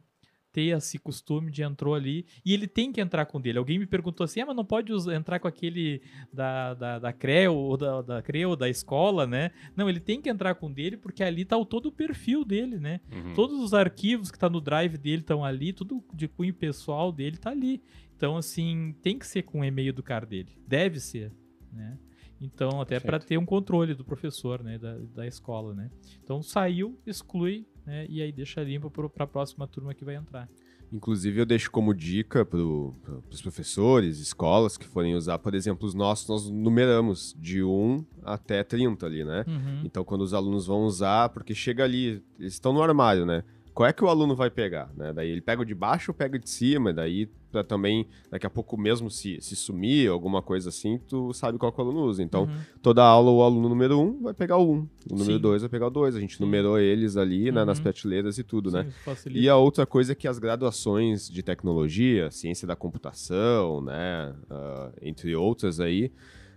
ter esse costume de entrou ali e ele tem que entrar com o dele. Alguém me perguntou assim, ah, mas não pode us- entrar com aquele da, da, da CRE ou da, da CRE ou da escola, né? Não, ele tem que entrar com o dele porque ali tá o, todo o perfil dele, né? Uhum. Todos os arquivos que tá no drive dele estão ali, tudo de cunho pessoal dele tá ali. Então, assim, tem que ser com o e-mail do cara dele. Deve ser, né? Então, até para ter um controle do professor, né, da, da escola, né? Então, saiu, exclui, né, e aí deixa limpo para a próxima turma que vai entrar. Inclusive, eu deixo como dica para os professores, escolas que forem usar, por exemplo, os nossos, nós numeramos de 1 até 30 ali, né? Uhum. Então, quando os alunos vão usar, porque chega ali, eles estão no armário, né? Qual é que o aluno vai pegar, né? Daí ele pega o de baixo ou pega o de cima, daí pra também, daqui a pouco mesmo se, se sumir, alguma coisa assim, tu sabe qual que o aluno usa. Então, Uhum. toda aula o aluno número 1 vai pegar o 1, o número. 2 vai pegar o 2. A gente Sim. numerou eles ali, né, nas Uhum. prateleiras e tudo, né? Sim, facilita. E a outra coisa é que as graduações de tecnologia, ciência da computação, né, ah, entre outras aí,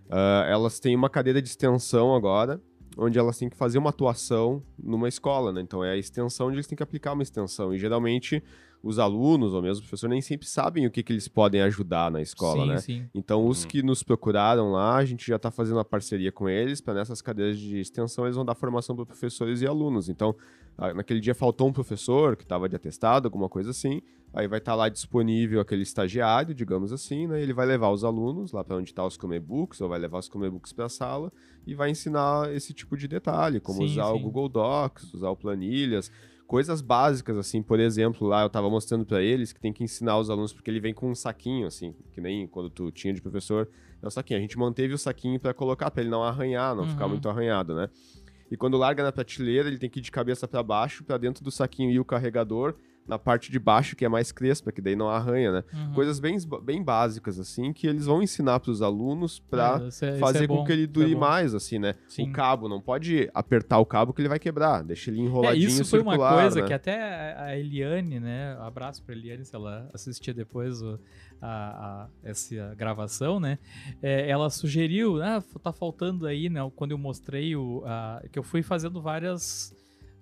ah, elas têm uma cadeira de extensão agora, onde elas têm que fazer uma atuação numa escola, né? Então é a extensão onde eles têm que aplicar uma extensão. E geralmente os alunos, ou mesmo o professor, nem sempre sabem o que, que eles podem ajudar na escola, sim, né? Sim, Então, os Uhum. que nos procuraram lá, a gente já está fazendo uma parceria com eles, para nessas cadeiras de extensão eles vão dar formação para professores e alunos. Então, naquele dia faltou um professor que estava de atestado, alguma coisa assim, aí vai estar lá disponível aquele estagiário, digamos assim, né? Ele vai levar os alunos lá para onde estão os Chromebooks, ou vai levar os Chromebooks para a sala e vai ensinar esse tipo de detalhe, como Sim, usar o sim. Google Docs, usar o Planilhas, coisas básicas, assim, por exemplo, lá eu tava mostrando para eles que tem que ensinar os alunos, porque ele vem com um saquinho, assim, que nem quando tu tinha de professor, é o saquinho. A gente manteve o saquinho para colocar, para ele não arranhar, não ficar Uhum. muito arranhado, né? E quando larga na prateleira, ele tem que ir de cabeça para baixo, para dentro do saquinho ir o carregador, na parte de baixo, que é mais crespa, que daí não arranha, né? Uhum. Coisas bem, bem básicas, assim, que eles vão ensinar para os alunos para É, é- isso fazer é com bom, que ele é dure bom. mais, assim, né? Sim. O cabo, não pode apertar o cabo que ele vai quebrar, deixa ele É, enroladinho isso foi circular, uma coisa né? que até a Eliane, né? Abraço pra Eliane, se ela assistia depois o- a, a- essa gravação, né? É, ela sugeriu, ah, tá faltando aí, né? Quando eu mostrei o. a- que eu fui fazendo várias.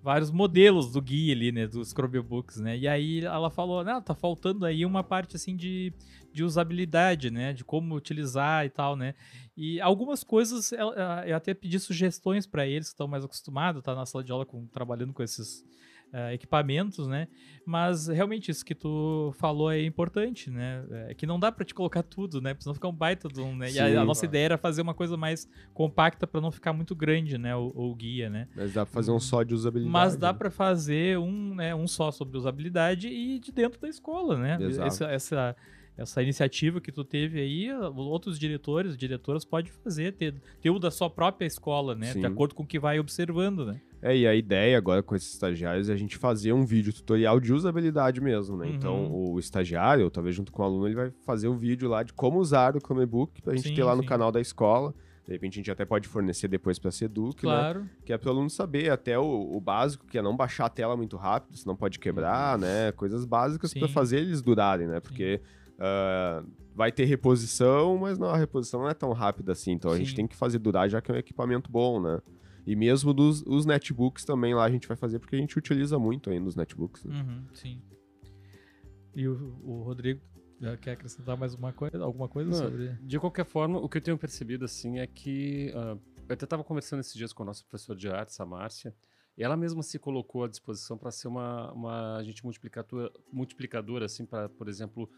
Vários modelos do guia ali, né? Dos Chromebooks, né? E aí ela falou, não, tá faltando aí uma parte assim de, de usabilidade, né? De como utilizar e tal, né? E algumas coisas eu até pedi sugestões para eles que estão mais acostumados, tá na sala de aula com, trabalhando com esses eh, equipamentos, né? Mas realmente isso que tu falou é importante, né? É que não dá para te colocar tudo, né? Porque senão fica um baita de um, né? E a, Sim, a nossa ideia era fazer uma coisa mais compacta para não ficar muito grande, né? O, o guia, né? Mas dá pra fazer um só de usabilidade. Mas dá né? para fazer um, né, um só sobre usabilidade e de dentro da escola, né? Exato. Essa, essa- essa iniciativa que tu teve aí, outros diretores, diretoras podem fazer, ter, ter o da sua própria escola, né? Sim. De acordo com o que vai observando, né? É, e a ideia agora com esses estagiários é a gente fazer um vídeo tutorial de usabilidade mesmo, né? Uhum. Então, o estagiário, ou talvez junto com o aluno, ele vai fazer um vídeo lá de como usar o Chromebook pra gente Sim, ter lá no sim. canal da escola. De repente a gente até pode fornecer depois pra Seduc, né? Claro. Que é para o aluno saber até o, o básico, que é não baixar a tela muito rápido, senão pode quebrar, né? Coisas básicas para fazer eles durarem, né? Porque ah, vai ter reposição, mas não, a reposição não é tão rápida assim. Então a gente tem que fazer durar já que é um equipamento bom, né? E mesmo dos os netbooks também lá a gente vai fazer, porque a gente utiliza muito ainda os netbooks. né? Uhum, sim. E o, o Rodrigo quer acrescentar mais uma coisa, alguma coisa Não, sobre. De qualquer forma, o que eu tenho percebido assim é que ah, eu até estava conversando esses dias com a nossa professora de artes, a Márcia, e ela mesma se colocou à disposição para ser uma, uma agente multiplicadora, multiplicadora assim, para, por exemplo,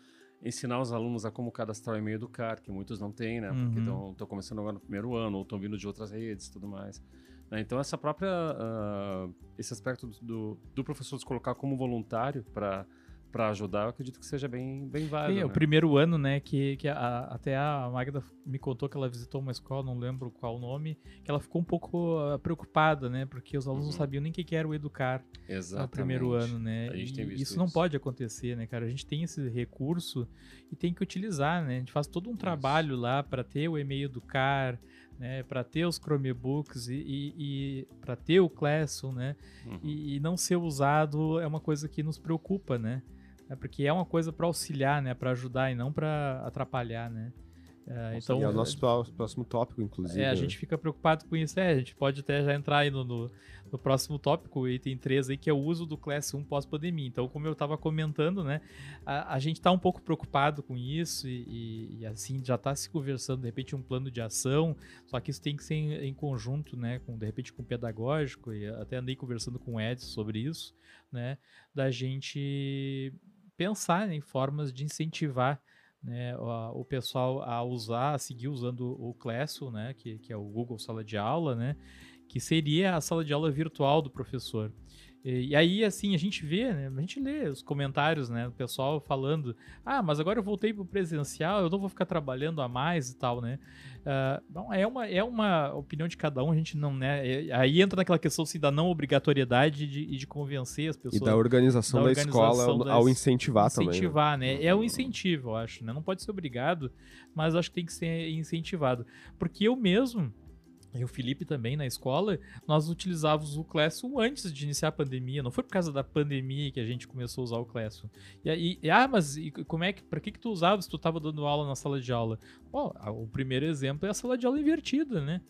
ensinar os alunos a como cadastrar o e-mail do CAR, que muitos não têm, né? Porque Uhum. estão começando agora no primeiro ano, ou estão vindo de outras redes e tudo mais. Né? Então, essa própria, ah, esse aspecto do- do, professor se colocar como voluntário para para ajudar, eu acredito que seja bem, bem válido. Sim, é o né? primeiro ano, né, que, que a- até a Magda me contou que ela visitou uma escola, não lembro qual o nome, que ela ficou um pouco ah, preocupada, né, porque os alunos não Uhum. sabiam nem o que que era o educar Exatamente. no primeiro ano, né, e visto isso não isso. pode acontecer, né, cara, a gente tem esse recurso e tem que utilizar, né, a gente faz todo um trabalho lá para ter o e-mail educar, né, para ter os Chromebooks e, e, e para ter o Classroom, né, Uhum. e, e não ser usado é uma coisa que nos preocupa, né? É porque é uma coisa para auxiliar, né? Para ajudar e não para atrapalhar, né? É, então, é o nosso pró- próximo tópico, inclusive. é, a gente fica preocupado com isso. É, a gente pode até já entrar aí no, no, no próximo tópico, item 3 aí, que é o uso do Class 1 pós-pandemia. Então, como eu estava comentando, né? A, a gente está um pouco preocupado com isso e, e- e, assim, já está se conversando, de repente, um plano de ação, só que isso tem que ser em, em conjunto, né? Com, de repente, com o pedagógico, e até andei conversando com o Edson sobre isso, né? Da gente pensar em formas de incentivar né, o, pessoal a usar, a seguir usando o Classroom, né, que, que é o Google Sala de Aula, né, que seria a sala de aula virtual do professor. E, e aí, assim, a gente vê, né, a gente lê os comentários, né, do pessoal falando, ah, mas agora eu voltei pro presencial, eu não vou ficar trabalhando a mais e tal, né. Ah, bom, é, uma, é uma opinião de cada um, a gente não, né, é- aí entra naquela questão, assim, da não obrigatoriedade de, e de convencer as E pessoas da organização da da, organização escola das- ao incentivar, também. né? incentivar, né? É um incentivo, eu acho, né? Não pode ser obrigado, mas acho que tem que ser incentivado. Porque eu mesmo, e o Felipe também na escola, nós utilizávamos o Classroom antes de iniciar a pandemia. Não foi por causa da pandemia que a gente começou a usar o Classroom. E aí, ah, mas e como é que, para que que tu usava se tu estava dando aula na sala de aula? Bom, o primeiro exemplo é a sala de aula invertida, né?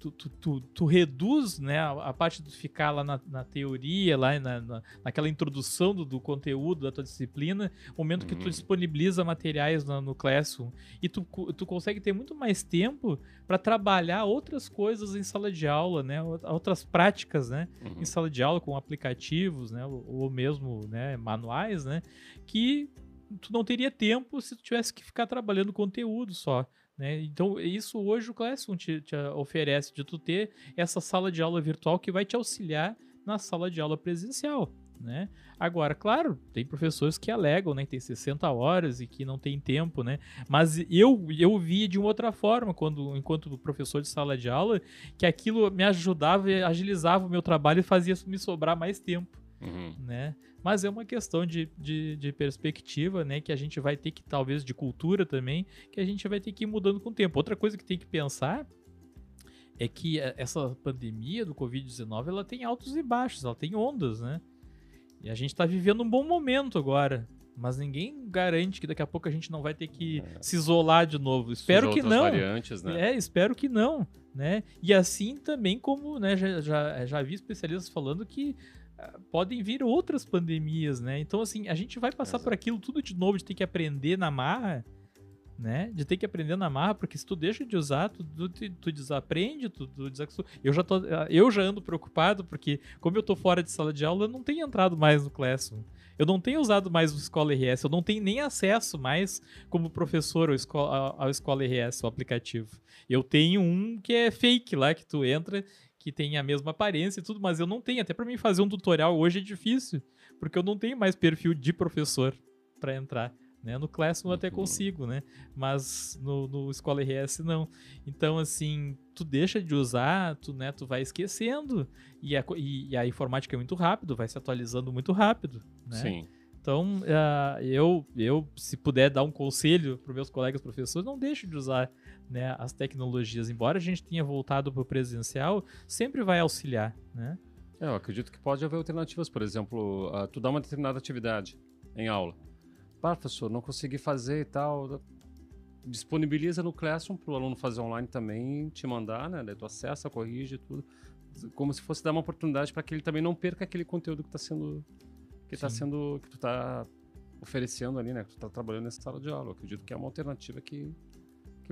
Tu, tu, tu, tu reduz né, a, a parte de ficar lá na, na teoria, lá na, na- naquela introdução do, do conteúdo da tua disciplina, o momento que tu Uhum. disponibiliza materiais na- no Classroom e tu, tu consegue ter muito mais tempo para trabalhar outras coisas em sala de aula, né, ou- outras práticas, né, Uhum. em sala de aula com aplicativos, né, ou, ou mesmo né, manuais, né, que tu não teria tempo se tu tivesse que ficar trabalhando conteúdo só. Né? Então, isso hoje o Classroom te, te oferece de tu ter essa sala de aula virtual que vai te auxiliar na sala de aula presencial. Né? Agora, claro, tem professores que alegam, né, que tem 60 horas e que não tem tempo, né? Mas eu eu via de uma outra forma quando enquanto professor de sala de aula, que aquilo me ajudava e agilizava o meu trabalho e fazia me sobrar mais tempo Uhum. né? Mas é uma questão de, de, de perspectiva, né? Que a gente vai ter que, talvez, de cultura também, que a gente vai ter que ir mudando com o tempo. Outra coisa que tem que pensar é que eh, essa pandemia do Covid-19, ela tem altos e baixos, ela tem ondas, né? E a gente tá vivendo um bom momento agora. Mas ninguém garante que daqui a pouco a gente não vai ter que se isolar de novo. Espero que não. variantes, né? É, espero que não, né? E assim também como, né, já, já, já vi especialistas falando que podem vir outras pandemias, né? Então, assim, a gente vai passar por Exato. aquilo tudo de novo, de ter que aprender na marra, né? De ter que aprender na marra, porque se tu deixa de usar, tu, tu, tu- desaprende, tu, tu desacostuma. Eu já, tô, eu já ando preocupado, porque como eu tô fora de sala de aula, eu não tenho entrado mais no Classroom. Eu não tenho usado mais o Escola RS, eu não tenho nem acesso mais como professor ao, esco ao, ao Escola RS, o aplicativo. Eu tenho um que é fake lá, que tu entra, que tem a mesma aparência e tudo, mas eu não tenho. Até pra mim fazer um tutorial hoje é difícil, porque eu não tenho mais perfil de professor pra entrar. Né? No Classroom eu até Uhum. consigo, né? Mas no, no Escola RS não. Então, assim, tu deixa de usar, tu, né, tu vai esquecendo. E a, e, a informática é muito rápido, vai se atualizando muito rápido. Né? Sim. Então, ah, eu, eu, se puder dar um conselho para meus colegas professores, não deixe de usar né, as tecnologias. Embora a gente tenha voltado para o presencial, sempre vai auxiliar, né? É, eu acredito que pode haver alternativas, por exemplo, ah, tu dá uma determinada atividade em aula. Pá, professor, não consegui fazer e tal. Disponibiliza no Classroom para o aluno fazer online também, te mandar, né? Daí tu acessa, corrige tudo. Como se fosse dar uma oportunidade para que ele também não perca aquele conteúdo que está sendo. que está sendo. que tu está oferecendo ali, né? Que tu está trabalhando nessa sala de aula. Eu acredito que é uma alternativa que,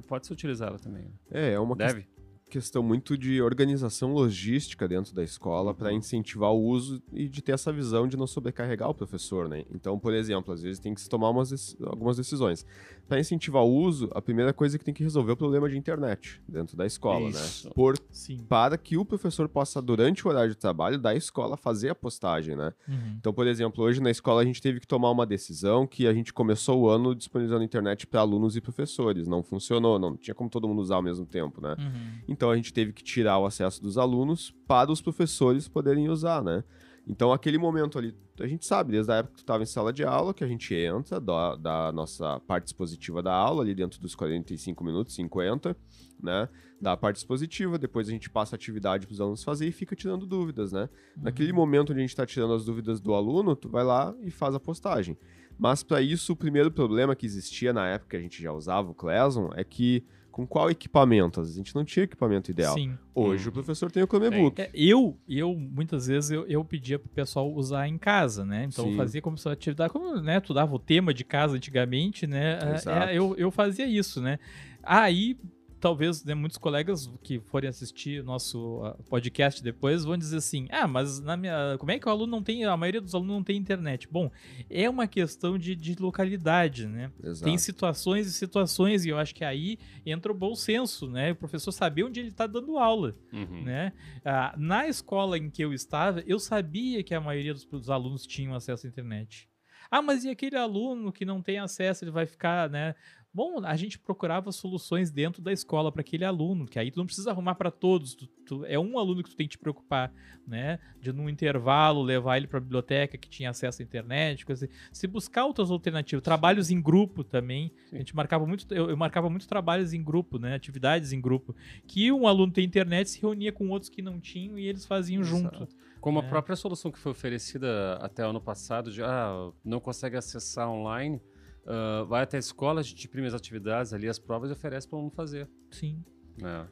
que pode ser utilizada também. né? É, é uma Deve. questão muito de organização logística dentro da escola para incentivar o uso e de ter essa visão de não sobrecarregar o professor, né? Então, por exemplo, às vezes tem que se tomar umas algumas decisões. Para incentivar o uso, a primeira coisa é que tem que resolver o problema de internet dentro da escola, Isso. né? Por, Sim. para que o professor possa, durante o horário de trabalho da escola, fazer a postagem, né? Uhum. Então, por exemplo, hoje na escola a gente teve que tomar uma decisão que a gente começou o ano disponibilizando a internet para alunos e professores. Não funcionou, não tinha como todo mundo usar ao mesmo tempo, né? Uhum. Então a gente teve que tirar o acesso dos alunos para os professores poderem usar, né? Então aquele momento ali, a gente sabe, desde a época que tu estava em sala de aula, que a gente entra, dá, dá a nossa parte expositiva da aula, ali dentro dos 45 minutos, 50, né? Dá a parte expositiva, depois a gente passa a atividade para os alunos fazer e fica tirando dúvidas, né? Naquele momento onde a gente está tirando as dúvidas do aluno, tu vai lá e faz a postagem. Mas para isso, o primeiro problema que existia na época que a gente já usava o Classroom é que com qual equipamento? Às vezes a gente não tinha equipamento ideal. Sim. Hoje Uhum. o professor tem o Chromebook. É, eu, eu, muitas vezes, eu, eu pedia pro pessoal usar em casa, né? Então eu Sim. fazia como se atividade, como né, tu dava o tema de casa antigamente, né? é, Exato. é, eu, eu fazia isso, né? Aí, talvez né, muitos colegas que forem assistir nosso ah, podcast depois vão dizer assim: ah, mas na minha. Como é que o aluno não tem. A maioria dos alunos não tem internet? Bom, é uma questão de, de localidade, né? Exato. Tem situações e situações, e eu acho que aí entra o bom senso, né? O professor saber onde ele está dando aula Uhum. né? Ah, na escola em que eu estava, eu sabia que a maioria dos, dos alunos tinham acesso à internet. Ah, mas e aquele aluno que não tem acesso, ele vai ficar, né? Bom, a gente procurava soluções dentro da escola para aquele aluno, que aí tu não precisa arrumar para todos. tu- tu- é um aluno que tu tem que te preocupar, né? De num intervalo levar ele para a biblioteca que tinha acesso à internet, coisa assim. Se buscar outras alternativas, trabalhos em grupo também. Sim. A gente marcava muito, eu, eu marcava muito trabalhos em grupo, né? Atividades em grupo, que um aluno tem internet se reunia com outros que não tinham e eles faziam junto. Exato. Como É. a própria solução que foi oferecida até ano passado, de ah, não consegue acessar online, ah, vai até a escola, a gente imprime as atividades ali, as provas e oferece para o aluno fazer. Sim. É,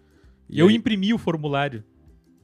E eu aí- imprimi o formulário.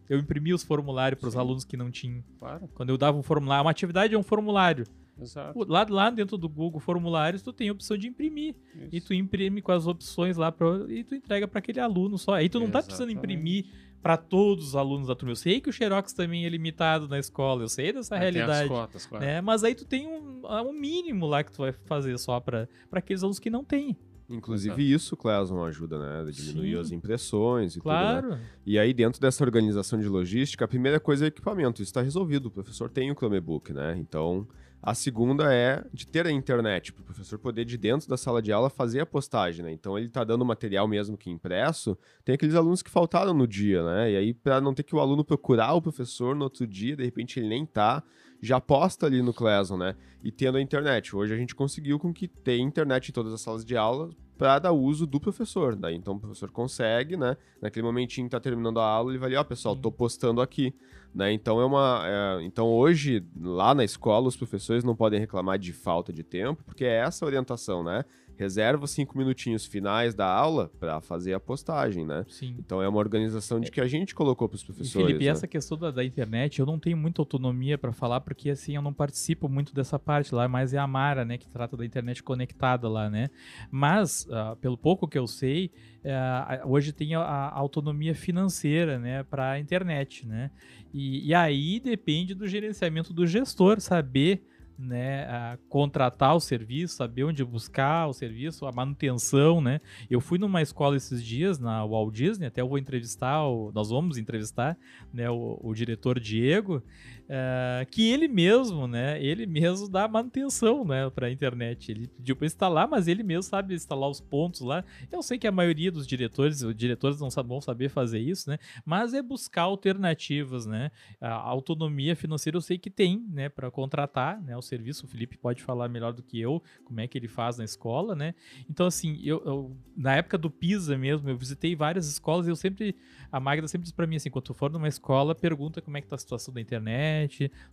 Eu imprimi os formulários para os alunos que não tinham. claro, Quando eu dava um formulário, uma atividade é um formulário. exato. Lá, lá dentro do Google Formulários, tu tem a opção de imprimir. E isso. tu imprime com as opções lá pra, e tu entrega para aquele aluno só. Aí tu não tá precisando Exatamente. imprimir para todos os alunos da turma. Eu sei que o Xerox também é limitado na escola, eu sei dessa Aí tem as realidade. cotas, claro. né? Mas aí tu tem um, um mínimo lá que tu vai fazer só para aqueles alunos que não têm. Inclusive isso, o Classroom ajuda, né? Diminuir Sim. as impressões e tudo, né? Claro. E aí, dentro dessa organização de logística, a primeira coisa é equipamento. Isso está resolvido. O professor tem o Chromebook, né? Então, a segunda é de ter a internet, para o professor poder, de dentro da sala de aula, fazer a postagem, né? Então, ele está dando material mesmo que impresso. Tem aqueles alunos que faltaram no dia, né? E aí, para não ter que o aluno procurar o professor no outro dia, de repente ele nem tá, já posta ali no Classroom, né? E tendo a internet. Hoje a gente conseguiu com que tenha internet em todas as salas de aula para dar uso do professor. Daí então o professor consegue, né? Naquele momentinho que tá terminando a aula, ele vai ali, ó, pessoal, tô postando aqui, né? Então é uma, é- então hoje lá na escola os professores não podem reclamar de falta de tempo, porque é essa a orientação, né? Reserva os cinco minutinhos finais da aula para fazer a postagem, né? Sim. Então é uma organização de que a gente colocou para os E, professores. Felipe, né? essa questão da, da internet, eu não tenho muita autonomia para falar, porque assim, eu não participo muito dessa parte lá, mas é a Mara, né, que trata da internet conectada lá, né? Mas, ah, pelo pouco que eu sei, ah, hoje tem a, a autonomia financeira, né, para a internet, né? E, e aí depende do gerenciamento do gestor saber né, a contratar o serviço, saber onde buscar o serviço, a manutenção, né? Eu fui numa escola esses dias na Walt Disney, até eu vou entrevistar, o, nós vamos entrevistar, né, o, o diretor Diego, uh, que ele mesmo, né, ele mesmo dá manutenção, né, para a internet. Ele pediu para instalar, mas ele mesmo sabe instalar os pontos lá. Eu sei que a maioria dos diretores, os diretores não vão saber fazer isso, né, mas é buscar alternativas, né. A autonomia financeira eu sei que tem, né, para contratar, né, o serviço. O Felipe pode falar melhor do que eu como é que ele faz na escola, né. Então assim, eu, eu na época do PISA mesmo, eu visitei várias escolas e eu sempre a Magda sempre diz para mim assim, quando tu for numa escola, pergunta como é que tá a situação da internet,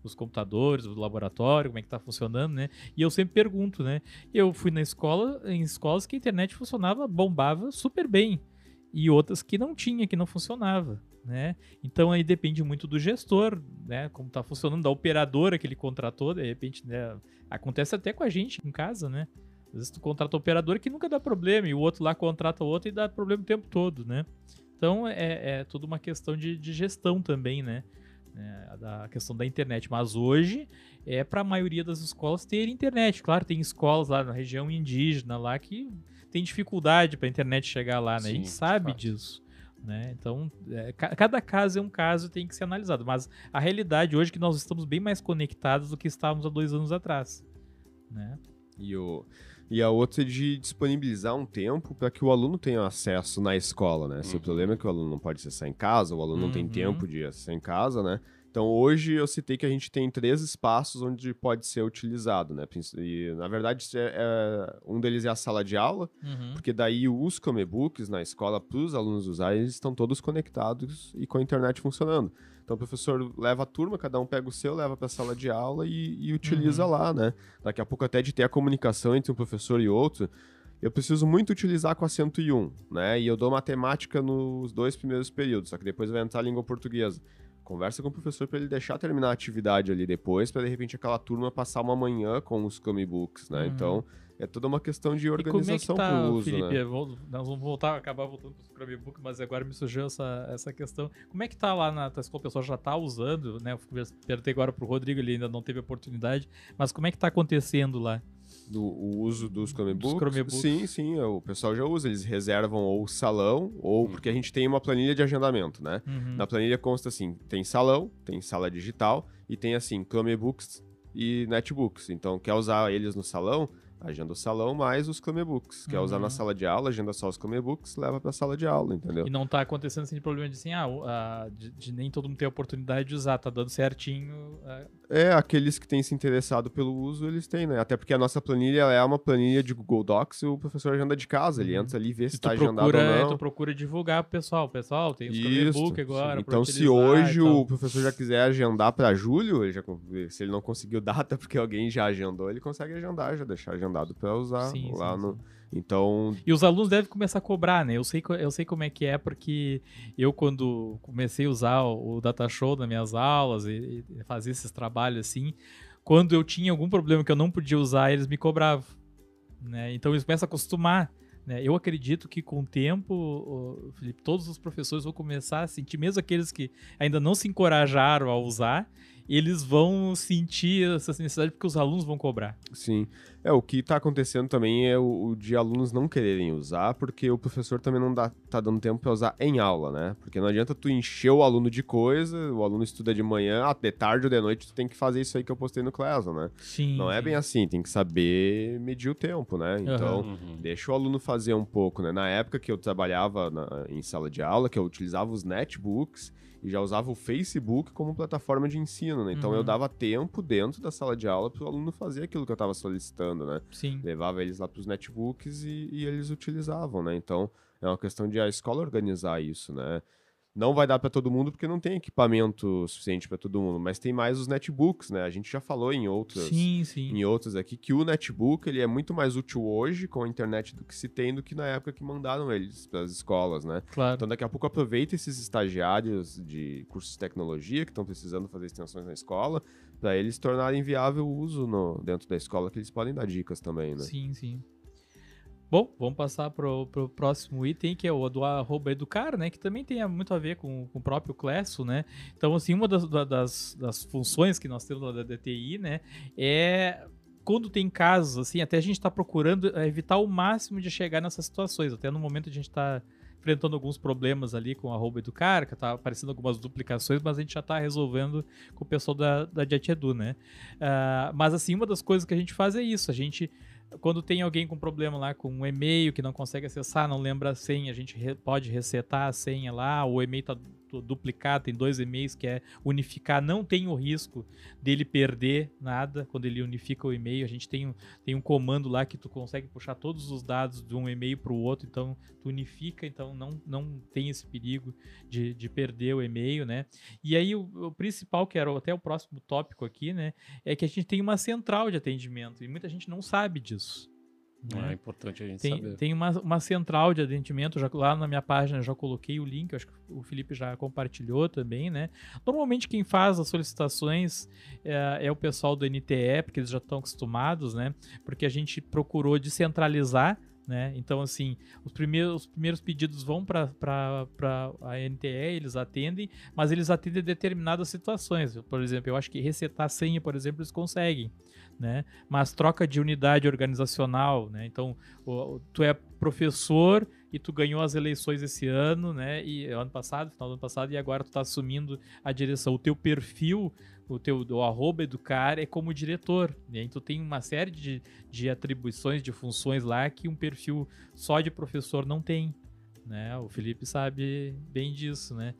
dos computadores, do laboratório, como é que tá funcionando, né? E eu sempre pergunto, né? Eu fui na escola, em escolas que a internet funcionava, bombava super bem. E outras que não tinha, que não funcionava. Né? Então aí depende muito do gestor, né? Como tá funcionando, da operadora que ele contratou, de repente, né? Acontece até com a gente em casa, né? Às vezes tu contrata o operador que nunca dá problema, e o outro lá contrata o outro e dá problema o tempo todo, né? Então é, é tudo uma questão de, de gestão também, né? É, da questão da internet. Mas hoje é para a maioria das escolas ter internet. Claro, tem escolas lá na região indígena lá que tem dificuldade para a internet chegar lá, né? Sim, a gente sabe disso. Né? Então, é, cada caso é um caso tem que ser analisado. Mas a realidade hoje é que nós estamos bem mais conectados do que estávamos há dois anos atrás. Né? E o. E a outra é de disponibilizar um tempo para que o aluno tenha acesso na escola, né? Se o uhum. problema é que o aluno não pode acessar em casa, o aluno uhum. não tem uhum. tempo de acessar em casa, né? Então hoje eu citei que a gente tem três espaços onde pode ser utilizado, né? E na verdade é, é, um deles é a sala de aula, uhum. porque daí os Chromebooks na escola para os alunos usarem eles estão todos conectados e com a internet funcionando. Então o professor leva a turma, cada um pega o seu, leva para a sala de aula e, e utiliza uhum. lá, né? Daqui a pouco até de ter a comunicação entre um professor e outro, eu preciso muito utilizar com a 101, né? E eu dou matemática nos dois primeiros períodos, só que depois vai entrar a língua portuguesa. Conversa com o professor para ele deixar terminar a atividade ali depois, para de repente aquela turma passar uma manhã com os Chromebooks, né? Uhum. Então, é toda uma questão de organização para o uso, Felipe? né? Nós vamos voltar, acabar voltando para o Chromebook, mas agora me surgiu essa, essa questão. Como é que tá lá na tua escola? O pessoal já está usando, né? Eu perguntei agora para o Rodrigo, ele ainda não teve oportunidade, mas como é que está acontecendo lá? Do, o uso dos Chromebooks? dos Chromebooks? Sim, sim, é, o pessoal já usa. Eles reservam ou salão, ou uhum. porque a gente tem uma planilha de agendamento, né? Uhum. Na planilha consta assim: tem salão, tem sala digital e tem assim, Chromebooks e netbooks. Então, quer usar eles no salão? Agenda o salão mais os Chromebooks. Quer uhum. usar na uhum. sala de aula, agenda só os Chromebooks, leva pra sala de aula, entendeu? E não tá acontecendo assim de problema de assim, ah, de, de, nem todo mundo ter a oportunidade de usar, tá dando certinho. É, é aqueles que têm se interessado pelo uso, eles têm, né? Até porque a nossa planilha é uma planilha de Google Docs e o professor agenda de casa, ele uhum. entra ali e vê se tá procura, agendado ou não. Tu procura divulgar pro pessoal, pessoal, tem os Chromebook agora. Então, se hoje o professor já quiser agendar para julho, ele já, se ele não conseguiu data porque alguém já agendou, ele consegue agendar, já deixar agendado para usar sim, lá sim, no. Sim. Então. E os alunos devem começar a cobrar, né? Eu sei, eu sei como é que é, porque eu, quando comecei a usar o, o Data Show nas minhas aulas e, e fazer esses trabalhos assim, quando eu tinha algum problema que eu não podia usar, eles me cobravam. Né? Então eles começam a acostumar. Né? Eu acredito que com o tempo, Felipe, todos os professores vão começar a sentir, mesmo aqueles que ainda não se encorajaram a usar, eles vão sentir essa necessidade porque os alunos vão cobrar. Sim. É, o que está acontecendo também é o, o, de alunos não quererem usar, porque o professor também não dá, tá dando tempo para usar em aula, né? Porque não adianta tu encher o aluno de coisa, o aluno estuda de manhã, ah, de tarde ou de noite tu tem que fazer isso aí que eu postei no Classroom, né? Sim. Não é bem assim, tem que saber medir o tempo, né? Então, uhum. deixa o aluno fazer um pouco, né? Na época que eu trabalhava na, em sala de aula, que eu utilizava os netbooks, e já usava o Facebook como plataforma de ensino, né? Então uhum. eu dava tempo dentro da sala de aula para o aluno fazer aquilo que eu estava solicitando, né? Sim. Levava eles lá para os netbooks e, e, eles utilizavam, né? Então é uma questão de a escola organizar isso, né? Não vai dar para todo mundo porque não tem equipamento suficiente para todo mundo, mas tem mais os netbooks, né? A gente já falou em outras, sim, sim. em outras aqui que o netbook ele é muito mais útil hoje com a internet do que se tem do que na época que mandaram eles para as escolas, né? Claro. Então daqui a pouco aproveita esses estagiários de cursos de tecnologia que estão precisando fazer extensões na escola para eles tornarem viável o uso no, dentro da escola que eles podem dar dicas também, né? Sim, sim. Bom, vamos passar pro, pro próximo item, que é o do arroba educar, né? Que também tem muito a ver com, com o próprio Clesso, né? Então, assim, uma das, das, das funções que nós temos da DTI, né? É quando tem casos, assim, até a gente está procurando evitar o máximo de chegar nessas situações. Até no momento a gente está enfrentando alguns problemas ali com a educar, que tá aparecendo algumas duplicações, mas a gente já está resolvendo com o pessoal da, da JetEdu, né? Uh, mas, assim, uma das coisas que a gente faz é isso, a gente quando tem alguém com problema lá com um e-mail que não consegue acessar, não lembra a senha, a gente re pode resetar a senha lá, o e-mail está duplicar, tem dois e-mails que é unificar, não tem o risco dele perder nada quando ele unifica o e-mail. A gente tem um, tem um comando lá que tu consegue puxar todos os dados de um e-mail para o outro, então tu unifica, então não, não tem esse perigo de, de perder o e-mail, né? E aí o, o principal, que era até o próximo tópico aqui, né, é que a gente tem uma central de atendimento e muita gente não sabe disso. Né? É importante a gente tem, saber. Tem uma, uma central de atendimento, já, lá na minha página já coloquei o link, acho que o Felipe já compartilhou também, né? Normalmente quem faz as solicitações é, é o pessoal do NTE, porque eles já estão acostumados, né? Porque a gente procurou descentralizar né? Então, assim, os primeiros, os primeiros pedidos vão para a NTE, eles atendem, mas eles atendem determinadas situações. Por exemplo, eu acho que resetar a senha, por exemplo, eles conseguem né? Mas troca de unidade organizacional, né? Então, o, tu é professor e tu ganhou as eleições esse ano, né? E ano passado, final do ano passado, e agora tu está assumindo a direção. O teu perfil, o teu o arroba educar é como diretor. Né? Então tem uma série de, de atribuições, de funções lá que um perfil só de professor não tem. Né? O Felipe sabe bem disso, né?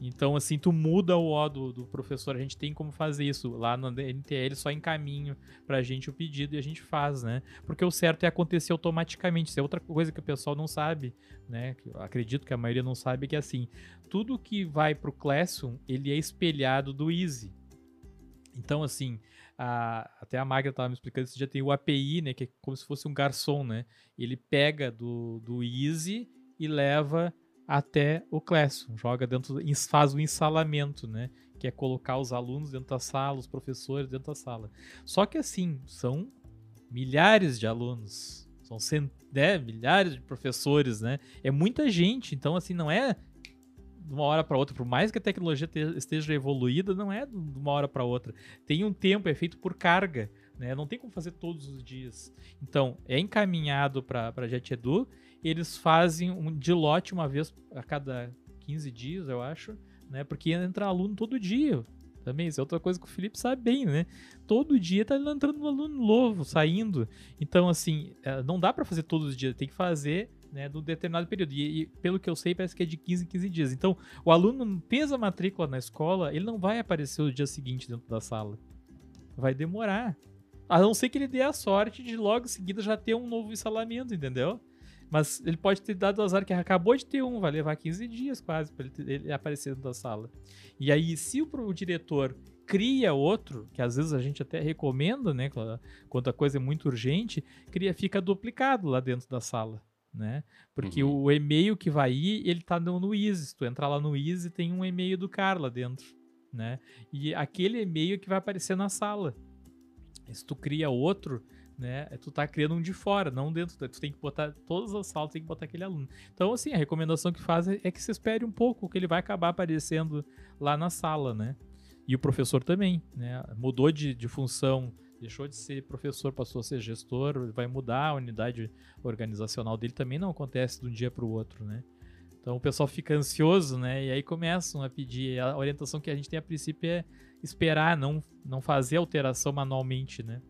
Então, assim, tu muda o O do, do, professor, a gente tem como fazer isso. Lá no NTL só encaminho pra gente o pedido e a gente faz, né? Porque o certo é acontecer automaticamente. Isso é outra coisa que o pessoal não sabe, né? Que acredito que a maioria não sabe, que é assim, tudo que vai pro Classroom, ele é espelhado do Easy. Então, assim, a, até a Magda estava me explicando, você já tem o API, né? Que é como se fosse um garçom, né? Ele pega do, do Easy e leva até o Classroom. Joga dentro, faz o ensalamento, né? Que é colocar os alunos dentro da sala, os professores dentro da sala. Só que assim, são milhares de alunos, são cent... né, milhares de professores, né? É muita gente, então assim, não é de uma hora para outra, por mais que a tecnologia esteja evoluída, não é de uma hora para outra. Tem um tempo, é feito por carga, né? Não tem como fazer todos os dias. Então, é encaminhado para a JetEdu eles fazem um de lote uma vez a cada 15 dias, eu acho, né? Porque entra aluno todo dia. Também, isso é outra coisa que o Felipe sabe bem, né? Todo dia tá entrando um aluno novo, saindo. Então, assim, é, não dá para fazer todos os dias, tem que fazer né, do determinado período. E, e, pelo que eu sei, parece que é de 15 em 15 dias. Então, o aluno fez a matrícula na escola, ele não vai aparecer o dia seguinte dentro da sala. Vai demorar. A não ser que ele dê a sorte de logo em seguida já ter um novo instalamento, entendeu? Mas ele pode ter dado o azar que acabou de ter um, vai levar 15 dias quase para ele, ele, aparecer dentro da sala. E aí, se o, o, diretor cria outro, que às vezes a gente até recomenda, né, quando a coisa é muito urgente, cria, fica duplicado lá dentro da sala. Né? Porque uhum. o e-mail que vai ir, ele tá no, no Easy. Se tu entrar lá no Easy, tem um e-mail do Carla dentro, né? E aquele e-mail que vai aparecer na sala. Se tu cria outro, né? É tu tá criando um de fora, não dentro. Tu tem que botar todas as salas, tem que botar aquele aluno. Então, assim, a recomendação que faz é que você espere um pouco, que ele vai acabar aparecendo lá na sala, né? E o professor também, né? Mudou de, de função, deixou de ser professor, passou a ser gestor, vai mudar a unidade organizacional dele, também não acontece de um dia para o outro, né? Então o pessoal fica ansioso, né? E aí começam a pedir. A orientação que a gente tem a princípio é esperar, não, não fazer alteração manualmente, né?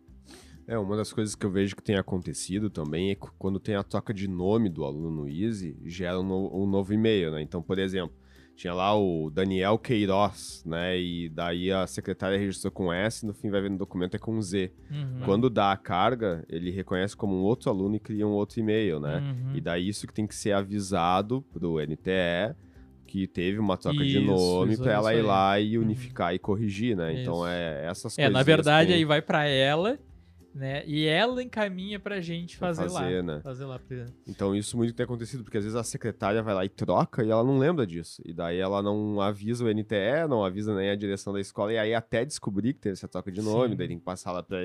É, uma das coisas que eu vejo que tem acontecido também é que quando tem a troca de nome do aluno no Easy, gera um, no, um novo e-mail, né? Então, por exemplo, tinha lá o Daniel Queiroz, né? E daí a secretária registrou com S, no fim vai ver no documento é com Z. Uhum. Quando dá a carga, ele reconhece como um outro aluno e cria um outro e-mail, né? Uhum. E daí isso que tem que ser avisado pro NTE que teve uma troca isso, de nome para ela ir lá e uhum. unificar uhum. e corrigir, né? Então, isso. Então é essas coisas. É, na verdade aí vai para ela né? E ela encaminha pra gente fazer, fazer lá. Né? Fazer lá. Então isso muito tem acontecido, porque às vezes a secretária vai lá e troca e ela não lembra disso. E daí ela não avisa o NTE, não avisa nem a direção da escola, e aí até descobrir que teve essa troca de nome, Sim. daí tem que passar lá pra,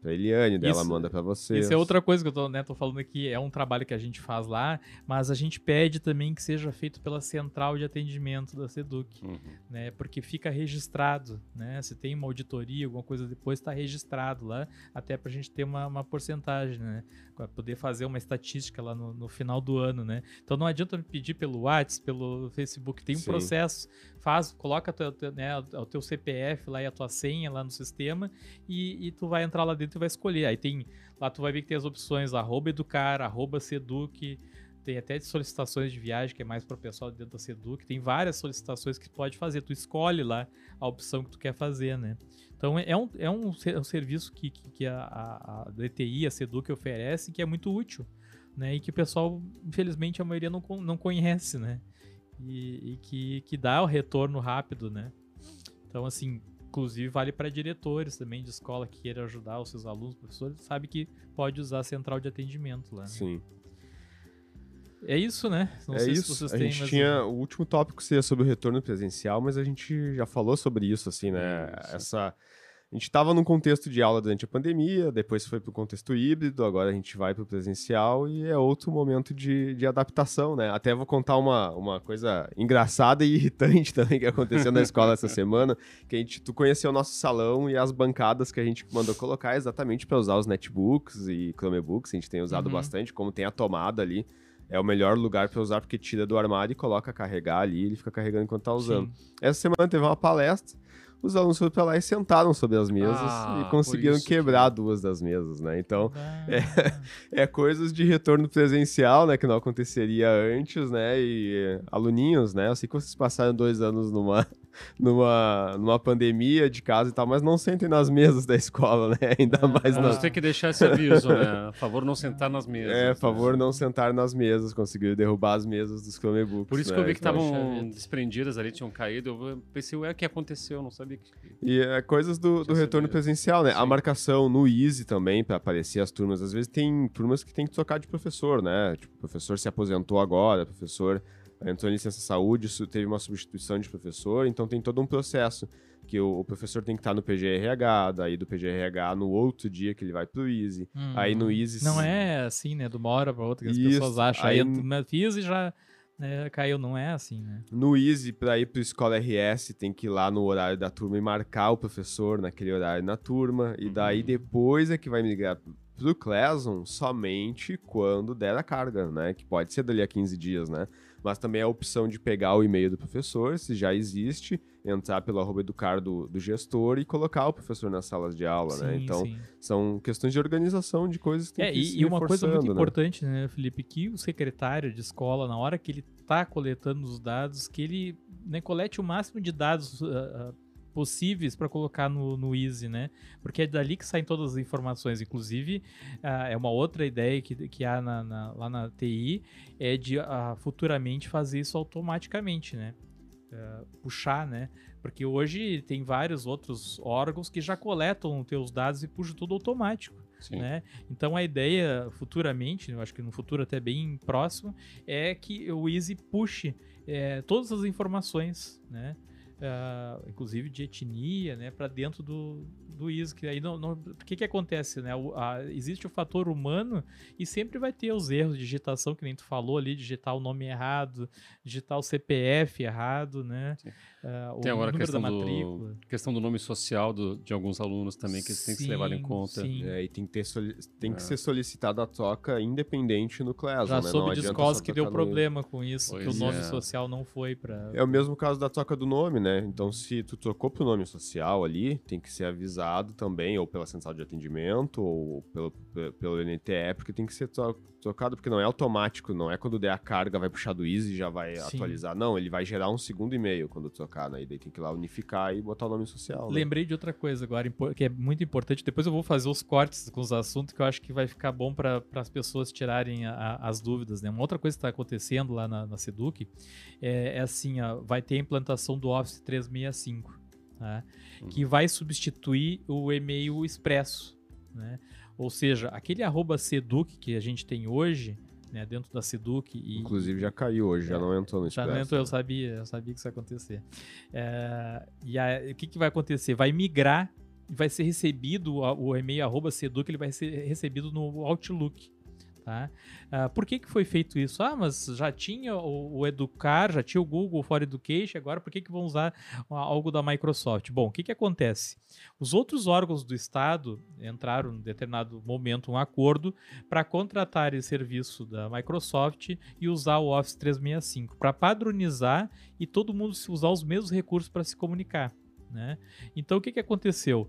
pra Eliane, daí ela Isso- manda pra você. Isso é outra coisa que eu tô, né, tô falando aqui, é um trabalho que a gente faz lá, mas a gente pede também que seja feito pela central de atendimento da Seduc, Uhum. né, porque fica registrado, né, se tem uma auditoria, alguma coisa depois, está registrado lá, até pra gente ter uma, uma porcentagem, né, pra poder fazer uma estatística lá no, no final do ano, né. Então não adianta me pedir pelo WhatsApp, pelo Facebook, tem um Sim. processo, faz, coloca né, o teu CPF lá e a tua senha lá no sistema e, e tu vai entrar lá dentro e vai escolher. Aí tem, lá tu vai ver que tem as opções arroba educar, arroba seduc, tem até solicitações de viagem, que é mais para o pessoal dentro da Seduc, tem várias solicitações que tu pode fazer, tu escolhe lá a opção que tu quer fazer, né? Então é um, é um, ser- um serviço que, que, que a, a, a DTI, a Seduc oferece, que é muito útil, né? E que o pessoal, infelizmente, a maioria não, não conhece, né? E, e que, que dá o retorno rápido, né? Então, assim, inclusive vale para diretores também de escola que queiram ajudar os seus alunos, professores, sabe que pode usar a central de atendimento lá. né? Sim. É isso, né? Não é sei isso. se vocês a têm gente tinha um- o último tópico seria sobre o retorno presencial, mas a gente já falou sobre isso, assim, né? Isso. Essa a gente estava num contexto de aula durante a pandemia, depois foi para o contexto híbrido, agora a gente vai para o presencial e é outro momento de, de adaptação, né? Até vou contar uma, uma coisa engraçada e irritante também que aconteceu na escola essa semana, que a gente, tu conheceu o nosso salão e as bancadas que a gente mandou colocar exatamente para usar os netbooks e Chromebooks, a gente tem usado Uhum. bastante, como tem a tomada ali, é o melhor lugar para usar porque tira do armário e coloca a carregar ali, ele fica carregando enquanto tá usando. Sim. Essa semana teve uma palestra, os alunos foram pra lá e sentaram sobre as mesas Ah, e conseguiram quebrar que- duas das mesas, né? Então, Ah, é coisas de retorno presencial, né? Que não aconteceria antes, né? E aluninhos, né? Eu sei que vocês passaram dois anos numa, numa, numa pandemia de casa e tal, mas não sentem nas mesas da escola, né? Ainda Ah, mais Vamos nas... ter que deixar esse aviso, né? A favor, não sentar nas mesas. É, né? favor, não sentar nas mesas, conseguiram derrubar as mesas dos Chromebooks. Por isso que né? eu vi que Então, estavam vida. desprendidas ali, tinham caído. Eu pensei, ué, o que aconteceu? Eu não sabia que. E é coisas do, do retorno presencial, né? A Sim. marcação no Easy também, pra aparecer as turmas. Às vezes tem turmas que tem que trocar de professor, né? Tipo, o professor se aposentou agora, o professor entrou em licença saúde, isso teve uma substituição de professor, então tem todo um processo que o, o professor tem que estar no PGRH, daí do PGRH no outro dia que ele vai pro Easy. hum. Aí no Easy... Não é assim, né? De uma hora pra outra que as Isso, pessoas acham. Aí, aí- eu na- fiz e já né, caiu. Não é assim, né? No Easy, para ir para Escola RS, tem que ir lá no horário da turma e marcar o professor naquele horário na turma. E daí Uhum. depois é que vai migrar pro Classroom somente quando der a carga, né? Que pode ser dali a 15 dias, né? Mas também a opção de pegar o e-mail do professor, se já existe, entrar pelo arroba educar do, do gestor e colocar o professor nas salas de aula, né? Sim, Então, sim. são questões de organização de coisas que tem É, que e, e uma coisa muito né? importante, né, Felipe, que o secretário de escola, na hora que ele tá coletando os dados, que ele né, colete o máximo de dados ah, ah, possíveis para colocar no, no Easy, né? Porque é dali que saem todas as informações. Inclusive, ah, é uma outra ideia que, que há na- na- lá na TI, é de ah, futuramente fazer isso automaticamente, né? Ah, puxar, né? Porque hoje tem vários outros órgãos que já coletam os teus dados e puxam tudo automático Sim. né? Então a ideia futuramente, eu acho que no futuro até bem próximo, é que o Easy puxe é, todas as informações, né? Ah, inclusive de etnia, né, para dentro do, do Easy. Que aí não, não- o que que acontece, né? O- a- existe o fator humano e sempre vai ter os erros de digitação que nem tu falou ali, digitar o nome errado, digitar o CPF errado, né? O Tem agora a número da questão matrícula. do, questão do nome social do- de alguns alunos também, que tem que ser levado em conta. É, e tem que, ter soli- tem que É. ser solicitada a troca independente no Classroom, Já né? Soube de escolas que deu trocar no- problema com isso, que o Pois nome é. social não foi pra. É o mesmo caso da troca do nome, né? Então, se tu trocou pro nome social ali, tem que ser avisado também, ou pela central de atendimento, ou pelo, pe- pelo NTE, porque tem que ser tro- trocado, porque não é automático, não é quando der a carga, vai puxar do Easy e já vai Sim. atualizar. Não, ele vai gerar um segundo e-mail quando trocar, né? E daí tem que ir lá unificar e botar o nome social. né? Lembrei de outra coisa agora, que é muito importante. Depois eu vou fazer os cortes com os assuntos que eu acho que vai ficar bom para as pessoas tirarem a- a- as dúvidas. Né? Uma outra coisa que está acontecendo lá na, na Seduc é, é assim: ó, vai ter a implantação do Office 365, tá? Uhum. que vai substituir o e-mail expresso. Né? Ou seja, aquele arroba Seduc que a gente tem hoje, né, dentro da Seduc e, Inclusive já caiu hoje, já É, não entrou no já Expresso. não entrou, eu sabia, eu sabia que isso ia acontecer. É, e aí, o que, que vai acontecer? Vai migrar vai ser recebido, o e-mail arroba seduc, ele vai ser recebido no Outlook. Tá? Uh, por que, que foi feito isso? Ah, mas já tinha o, o, Educar, já tinha o Google for Education, agora por que, que vão usar algo da Microsoft? Bom, o que, que acontece? Os outros órgãos do Estado entraram em determinado momento um acordo para contratar esse serviço da Microsoft e usar o Office 365 para padronizar e todo mundo usar os mesmos recursos para se comunicar. Né? Então o que, que aconteceu?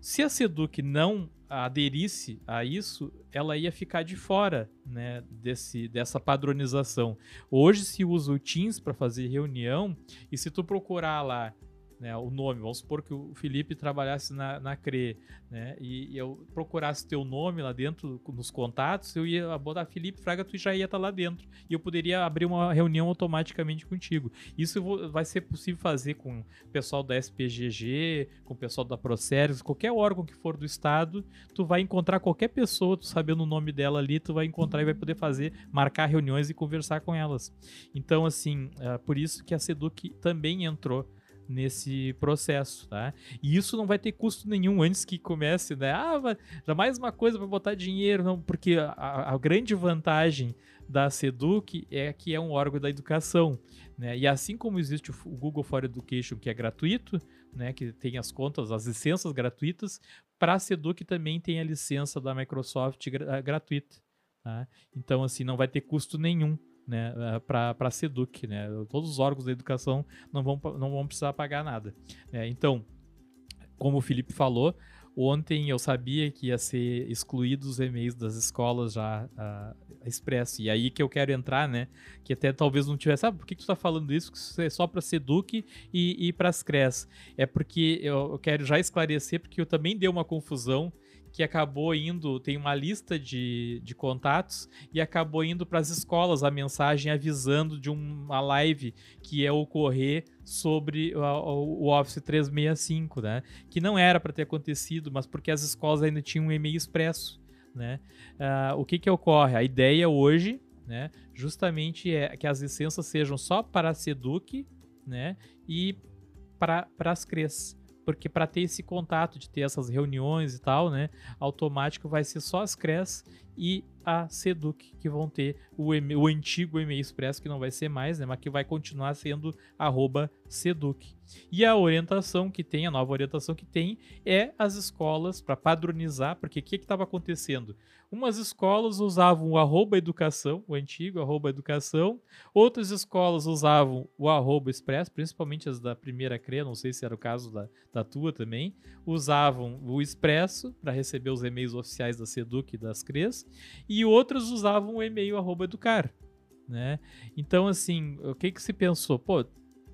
Se a Seduc não aderisse a isso, ela ia ficar de fora né, desse, dessa padronização. Hoje se usa o Teams para fazer reunião e se tu procurar lá né, o nome. Vamos supor que o Felipe trabalhasse na, na CRE, né, e, e eu procurasse teu nome lá dentro, nos contatos, eu ia botar Felipe Fraga, tu já ia estar tá lá dentro. E eu poderia abrir uma reunião automaticamente contigo. Isso vou, vai ser possível fazer com o pessoal da SPGG, com o pessoal da Proceres, qualquer órgão que for do Estado, tu vai encontrar qualquer pessoa, tu sabendo o nome dela ali, tu vai encontrar e vai poder fazer, marcar reuniões e conversar com elas. Então, assim, é por isso que a Seduc também entrou nesse processo, tá? E isso não vai ter custo nenhum antes que comece, né? Ah, já mais uma coisa para botar dinheiro, não, porque a, a, grande vantagem da Seduc é que é um órgão da educação, né? E assim como existe o Google for Education, que é gratuito, né, que tem as contas, as licenças gratuitas, para a Seduc também tem a licença da Microsoft gratuita, tá? Então assim, não vai ter custo nenhum né, eh, para a SEDUC. Né? Todos os órgãos da educação não vão, não vão precisar pagar nada. Né? Então, como o Felipe falou, ontem eu sabia que ia ser excluídos os e-mails das escolas já uh, expresso. E aí que eu quero entrar, né? Que até talvez não tivesse. Ah, por que, que tu tá falando isso? Que isso é só para Seduc e, e para as CRES. É porque eu quero já esclarecer, porque eu também dei uma confusão que acabou indo, tem uma lista de, de contatos e acabou indo para as escolas a mensagem avisando de uma live que ia ocorrer sobre o, o Office 365, né? Que não era para ter acontecido, mas porque as escolas ainda tinham um e-mail expresso, né? Uh, o que que ocorre? A ideia hoje, né? Justamente é que as licenças sejam só para a Seduc, né? E para as CREs porque para ter esse contato, de ter essas reuniões e tal, né, automático vai ser só as CRES e a Seduc que vão ter o, o antigo e-mail expresso que não vai ser mais, né, mas que vai continuar sendo arroba Seduc. E a orientação que tem, a nova orientação que tem, é as escolas para padronizar, porque o que estava acontecendo? Umas escolas usavam o arroba educação, o antigo arroba educação, outras escolas usavam o arroba expresso, principalmente as da primeira CRE, não sei se era o caso da, da tua também, usavam o expresso para receber os e-mails oficiais da Seduc e das CREs, e outras usavam o e-mail arroba educar. Né? Então, assim, o que que se pensou? Pô,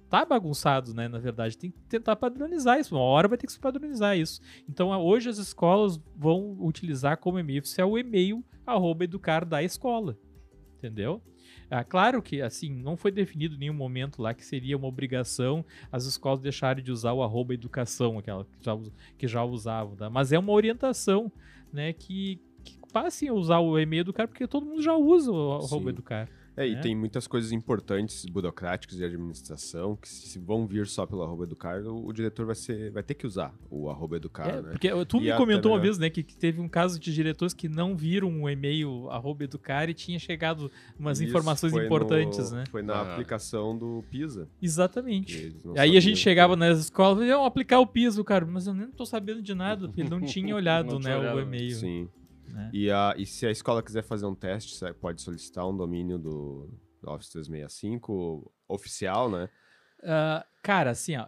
tá bagunçado, né? Na verdade, tem que tentar padronizar isso. Uma hora vai ter que se padronizar isso. Então, hoje as escolas vão utilizar como e-mail oficial o e-mail arroba educar da escola. Entendeu? Ah, claro que, assim, não foi definido em nenhum momento lá que seria uma obrigação as escolas deixarem de usar o arroba educação, aquela que já, que já usavam, tá? mas é uma orientação, né, que passem a usar o e-mail educar, porque todo mundo já usa o arroba educar. É, e né? tem muitas coisas importantes, burocráticas de administração, que se vão vir só pelo arroba educar, o, o diretor vai, ser, vai ter que usar o arroba educar, é, né? Porque tu e me comentou uma vez, né, que, que, teve um caso de diretores que não viram o e-mail arroba educar e tinha chegado umas Isso informações importantes, no, né? Foi na ah. aplicação do PISA. Exatamente. Aí a gente chegava nas escolas e iam aplicar o PISA, cara, mas eu nem tô sabendo de nada, porque ele não tinha olhado, não né, o e-mail. Sim. Né? E, a, e se a escola quiser fazer um teste, pode solicitar um domínio do Office 365 oficial, né? Uh, cara, assim, ó,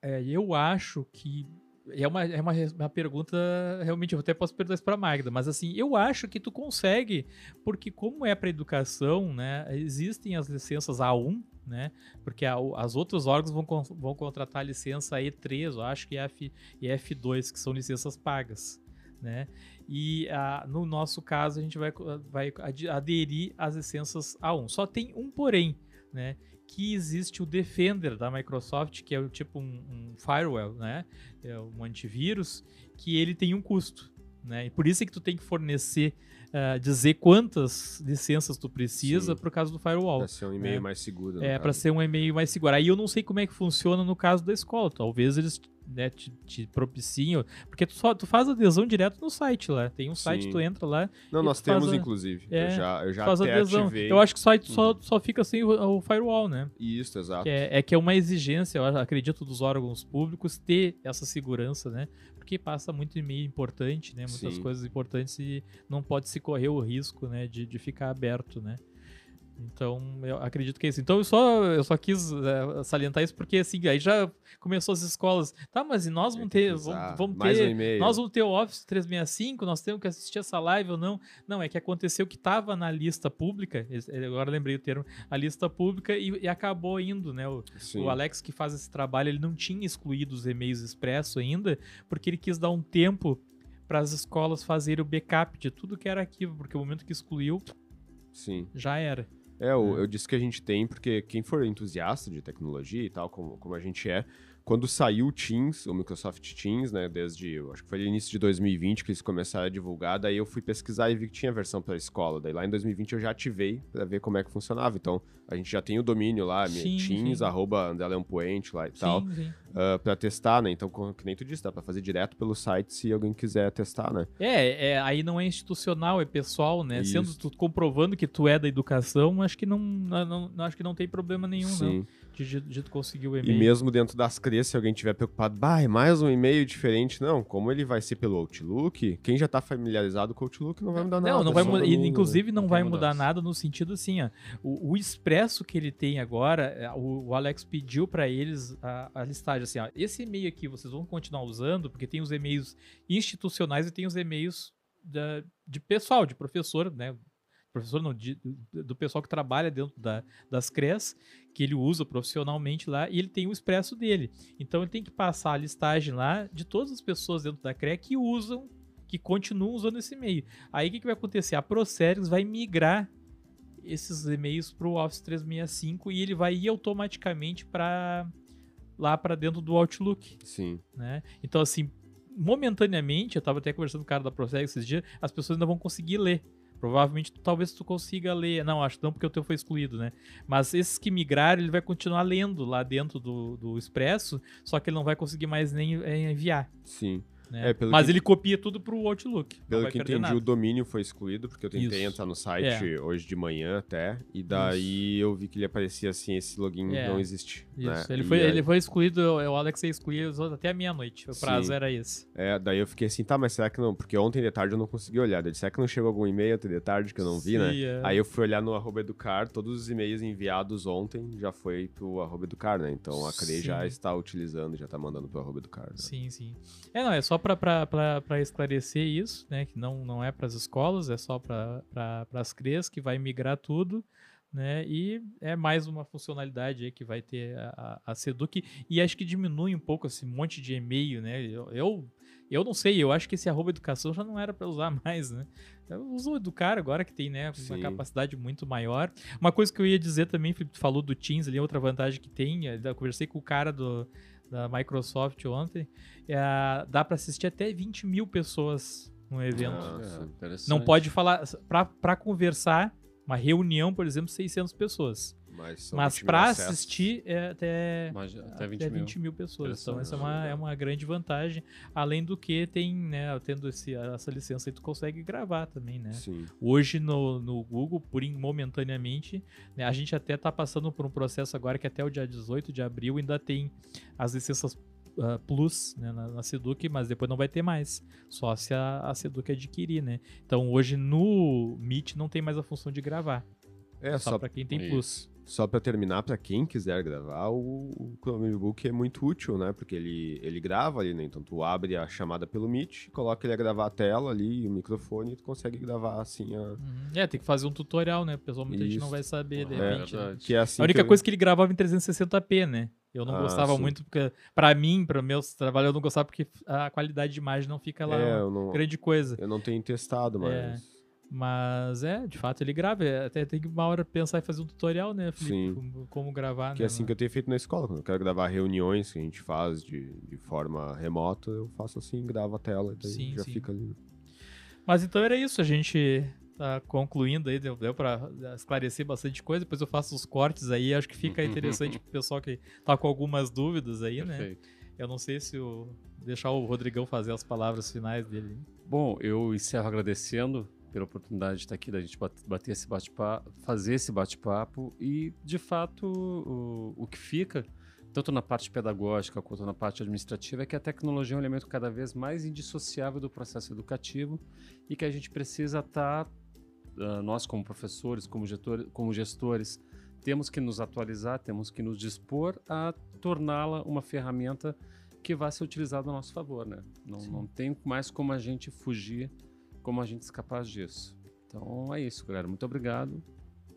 é, eu acho que é uma, é uma, uma pergunta, realmente, eu até posso perguntar isso para Magda, mas assim, eu acho que tu consegue, porque como é para educação, né, existem as licenças A1, né, porque a, as outros órgãos vão, vão contratar a licença E3, eu acho que é F, e F2, que são licenças pagas, né, e uh, no nosso caso, a gente vai, vai aderir às licenças A1. Só tem um porém, né? Que existe o Defender da Microsoft, que é o tipo um, um firewall, né? É um antivírus, que ele tem um custo. Né? E por isso é que tu tem que fornecer, uh, dizer quantas licenças tu precisa por causa do firewall. Para ser um e-mail né? mais seguro. É, para ser um e-mail mais seguro. Aí eu não sei como é que funciona no caso da escola. Talvez eles né, te, te propiciam, porque tu, só, tu faz adesão direto no site lá. Tem um site, Sim. tu entra lá, Não, nós temos, a- inclusive. é, eu já, eu já faz até adesão. ativei. Eu acho que o site só, só fica sem o, o firewall, né? Isso, exato. Que é, é que é uma exigência, eu acredito, dos órgãos públicos ter essa segurança, né? Porque passa muito e-mail importante, né? Muitas Sim. coisas importantes e não pode se correr o risco, né? De, de ficar aberto, né? Então, eu acredito que é isso. Então, eu só, eu só quis eh, salientar isso porque, assim, aí já começou as escolas. Tá, mas e nós vamos ter, vamos, vamos um ter e-mail. nós vamos ter o Office 365, nós temos que assistir essa live ou não. Não, é que aconteceu que estava na lista pública, esse- agora lembrei o termo, a lista pública e, e acabou indo, né? O, o Alex que faz esse trabalho, ele não tinha excluído os e-mails expresso ainda, porque ele quis dar um tempo para as escolas fazerem o backup de tudo que era arquivo, porque o momento que excluiu, Sim. já era. É, o- eu disse que a gente tem, porque quem for entusiasta de tecnologia e tal, como, como a gente é, quando saiu o Teams, o Microsoft Teams, né, desde, acho que foi no início de 2020 que eles começaram a divulgar, daí eu fui pesquisar e vi que tinha versão para escola. Daí lá em 2020 eu já ativei para ver como é que funcionava. Então, a gente já tem o domínio lá, Sim, Teams, sim. arroba André Leão Poente lá e tal, Sim, sim. uh, para testar, né? Então, que nem tu disse, dá para fazer direto pelo site se alguém quiser testar, né? É, é, aí não é institucional, é pessoal, né? Isso. Sendo tu comprovando que tu é da educação, acho que não, não, não- acho que não tem problema nenhum, não. Sim. De, de, conseguir o E e-mail. mesmo dentro das CREs, se alguém tiver preocupado, bah, é mais um e-mail diferente. Não, como ele vai ser pelo Outlook, quem já tá familiarizado com o Outlook não vai mudar nada. Não, não vai e, Inclusive, não, não vai mudar mudança. nada no sentido assim, ó. O, o expresso que ele tem agora, é, o, o Alex pediu pra eles a, a listagem assim, ó. Esse e-mail aqui vocês vão continuar usando, porque tem os e-mails institucionais e tem os e-mails da- de pessoal, de professor, né? Professor não, de- do pessoal que trabalha dentro da- das CREs, que ele usa profissionalmente lá, e ele tem o expresso dele. Então ele tem que passar a listagem lá de todas as pessoas dentro da CRE que usam, que continuam usando esse e-mail. Aí o que, que vai acontecer? A Proceres vai migrar esses e-mails para o Office 365 e ele vai ir automaticamente para lá para dentro do Outlook, Sim, né? Então assim, momentaneamente, eu estava até conversando com o cara da Proceres esses dias, as pessoas ainda vão conseguir ler. Provavelmente, talvez tu consiga ler. Não, acho que não, porque o teu foi excluído, né? Mas esses que migraram, ele vai continuar lendo lá dentro do, do Expresso, só que ele não vai conseguir mais nem é, enviar. sim. Né? É, Mas que- ele copia tudo pro Outlook. Pelo que entendi, nada. o domínio foi excluído, porque eu tentei Isso. entrar no site hoje de manhã até, e daí eu vi que ele aparecia assim, esse login É. não existe. Isso, né? ele, E foi, aí- ele foi excluído, o Alex outros até a meia-noite. O prazo Sim. era esse. É, daí eu fiquei assim, tá, mas será que não? Porque ontem de tarde eu não consegui olhar. Daí, será que não chegou algum e-mail ontem de tarde que eu não vi, né? Sim, é. Aí eu fui olhar no arroba educar, todos os e-mails enviados ontem já foi pro arroba educar, né? Então a CRE já está utilizando, já tá mandando pro arroba educar. Né? Sim, sim. É, não, é só pra, pra esclarecer isso, né? Que não, não é pras escolas, é só pra, pra, pras CREs, que vai migrar tudo, né? E é mais uma funcionalidade que vai ter a, a a Seduc. E acho que diminui um pouco esse monte de e-mail, né? Eu, eu, eu não sei, eu acho que esse arroba educação já não era pra usar mais, né? Eu uso o Educar agora que tem, né, uma Sim. capacidade muito maior. Uma coisa que eu ia dizer também, Felipe, tu falou do Teams ali, outra vantagem que tem, eu conversei com o cara do, da Microsoft ontem, é, dá pra assistir até 20 mil pessoas no evento. Nossa. É, interessante. Não pode falar, pra, pra conversar, uma reunião, por exemplo, 600 pessoas. Mas, Mas 20 acessos. assistir é até Mas até até 20 20 mil. mil, pessoas. Então essa é uma, é uma grande vantagem. Além do que tem, né, tendo esse, essa licença aí, tu consegue gravar também, né? Sim. Hoje no, no Google, por momentaneamente, né, a gente até tá passando por um processo agora que até o dia 18 de abril ainda tem as licenças ah, Plus né, na, na Seduc, mas depois não vai ter mais. Só se a, a Seduc adquirir, né? Então hoje no Meet não tem mais a função de gravar. É, só só, pra quem tem Isso. Plus. Só pra terminar, pra quem quiser gravar, o, Chromebook é muito útil, né? Porque ele, ele grava ali, né? Então tu abre a chamada pelo Meet, coloca ele a gravar a tela ali, o microfone, e tu consegue gravar assim a... Uhum. É, tem que fazer um tutorial, né? Pessoal, muita gente não Isso. vai saber, de É, repente. né? verdade. Que é assim A única que eu- coisa que ele gravava em 360p, né? Eu não Ah, gostava sim. muito, porque pra mim, para meus trabalhos, eu não gostava porque a qualidade de imagem não fica lá É, não, grande coisa. eu não tenho testado, mas... É. Mas é, de fato, ele grava. É, Até tem que uma hora pensar em fazer um tutorial, né, Felipe? Sim. Como, como gravar, Que né? é assim que eu tenho feito na escola. Quando eu quero gravar reuniões que a gente faz de, de forma remota, eu faço assim, gravo a tela e daí Sim, já sim. fica ali. Mas então era isso, a gente tá concluindo aí, deu, deu pra esclarecer bastante coisa, depois eu faço os cortes aí, acho que fica interessante pro pessoal que tá com algumas dúvidas aí, né? Perfeito. Eu não sei se o deixar o Rodrigão fazer as palavras finais dele. Bom, eu encerro agradecendo pela oportunidade de estar aqui, da gente bater esse bate-papo, fazer esse bate-papo e, de fato, o, o que fica, tanto na parte pedagógica quanto na parte administrativa, é que a tecnologia é um elemento cada vez mais indissociável do processo educativo e que a gente precisa estar, uh, nós como professores, como, gestor, como gestores, temos que nos atualizar, temos que nos dispor a torná-la uma ferramenta que vai ser utilizada a nosso favor, né? Não, não tem mais como a gente fugir como a gente escapar disso. Então é isso, galera. Muito obrigado.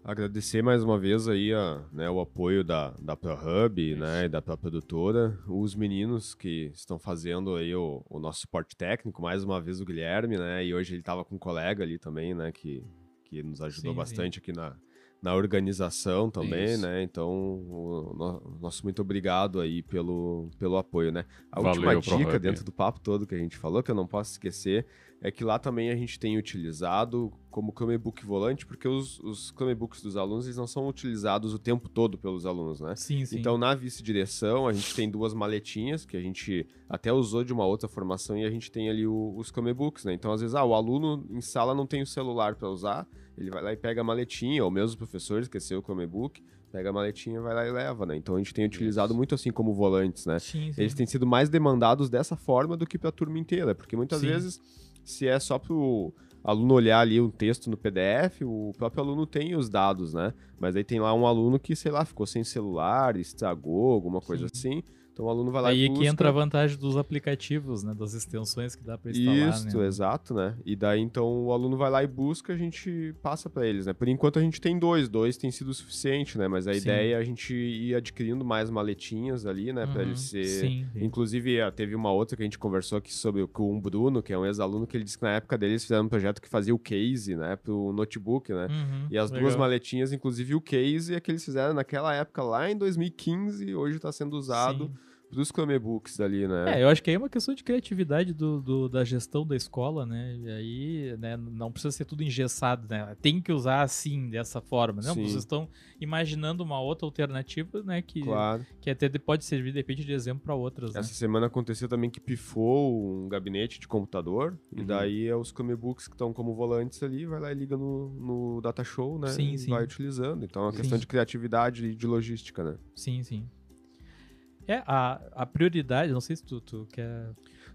Agradecer mais uma vez aí a, né, o apoio da, da ProHub né, e da produtora, os meninos que estão fazendo aí o, o nosso suporte técnico, mais uma vez o Guilherme, né? E hoje ele estava com um colega ali também, né? Que, que nos ajudou sim, bastante sim. aqui na, na organização também, Isso. né? Então, o, no, nosso muito obrigado aí pelo, pelo apoio, né? A Valeu, última dica dentro do papo todo que a gente falou, que eu não posso esquecer, é que lá também a gente tem utilizado como Chromebook volante, porque os, os Chromebooks dos alunos eles não são utilizados o tempo todo pelos alunos, né? Sim, sim. Então, na vice-direção, a gente tem duas maletinhas que a gente até usou de uma outra formação e a gente tem ali o, os Chromebooks, né? Então, às vezes, ah, o aluno em sala não tem o celular para usar, ele vai lá e pega a maletinha, ou mesmo o professor esqueceu o Chromebook, pega a maletinha, vai lá e leva, né? Então a gente tem utilizado muito assim como volantes, né? Sim, sim. Eles têm sido mais demandados dessa forma do que para a turma inteira, porque muitas sim. vezes se é só pro aluno olhar ali um texto no PDF, o próprio aluno tem os dados, né? Mas aí tem lá um aluno que, sei lá, ficou sem celular, estragou, alguma coisa Sim. assim. Então o aluno vai lá Aí e busca... que entra a vantagem dos aplicativos, né? Das extensões que dá para instalar, Isso, né? exato, né? E daí então o aluno vai lá e busca, a gente passa para eles, né? Por enquanto a gente tem dois, dois tem sido suficiente, né? Mas a sim. ideia é a gente ir adquirindo mais maletinhas ali, né? Uhum, para ele ser... Sim, sim. Inclusive eh, teve uma outra que a gente conversou aqui sobre com o Bruno, que é um ex-aluno, que ele disse que na época dele eles fizeram um projeto que fazia o case, né? Pro notebook, né? Uhum, e as legal. duas maletinhas, inclusive o case, é que eles fizeram naquela época lá em 2015, hoje está sendo usado... Sim dos Chromebooks ali, né? É, eu acho que aí é uma questão de criatividade do, do, da gestão da escola, né? E aí, né, não precisa ser tudo engessado, né? Tem que usar assim, dessa forma, né? Vocês estão imaginando uma outra alternativa, né? Que, claro. que até pode servir, de repente, de exemplo para outras, Essa né? semana aconteceu também que pifou um gabinete de computador, uhum. e daí é os Chromebooks que estão como volantes ali, vai lá e liga no, no Data Show, né? Sim, e sim. vai utilizando. Então é uma sim. questão de criatividade e de logística, né? Sim, sim. É, a, a prioridade, não sei se tu, tu quer.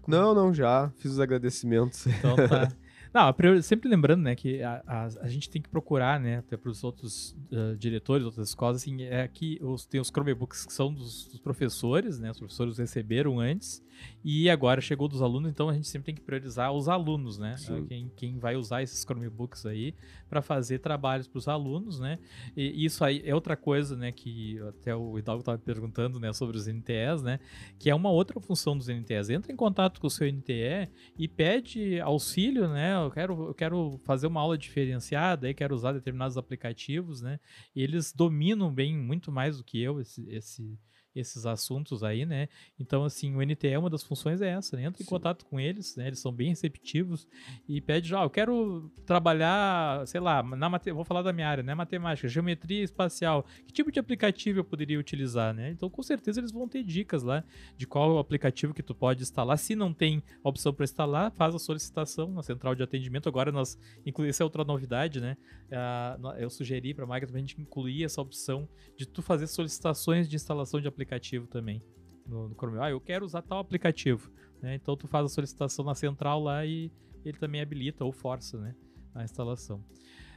Não, não, já fiz os agradecimentos. Então tá. Não, sempre lembrando, né, que a, a, a, gente tem que procurar, né, até para os outros uh, diretores, outras escolas, assim, é que os, tem os Chromebooks que são dos, dos, professores, né, os professores receberam antes, e agora chegou dos alunos, então a gente sempre tem que priorizar os alunos, né? Quem, quem vai usar esses Chromebooks aí para fazer trabalhos para os alunos, né? E isso aí é outra coisa, né? Que até o Hidalgo estava perguntando, né? Sobre os NTEs, né? Que é uma outra função dos NTEs. Entra em contato com o seu NTE e pede auxílio, né? Eu quero, eu quero fazer uma aula diferenciada, aí quero usar determinados aplicativos, né? E eles dominam bem muito mais do que eu esse, esse esses assuntos aí, né? Então, assim, o NTE, uma das funções é essa, né? Entra em Sim. contato com eles, né? Eles são bem receptivos e pede já, ah, eu quero trabalhar, sei lá, na mate... vou falar da minha área, né? Matemática, geometria espacial. Que tipo de aplicativo eu poderia utilizar, né? Então, com certeza eles vão ter dicas lá de qual aplicativo que tu pode instalar. Se não tem opção para instalar, faz a solicitação na central de atendimento. Agora nós, inclusive, essa é outra novidade, né? Uh, eu sugeri para a Maga a gente incluir essa opção de tu fazer solicitações de instalação de aplicativo aplicativo também no, no Chrome. Ah, eu quero usar tal aplicativo. Né? Então tu faz a solicitação na central lá e ele também habilita ou força né, a instalação.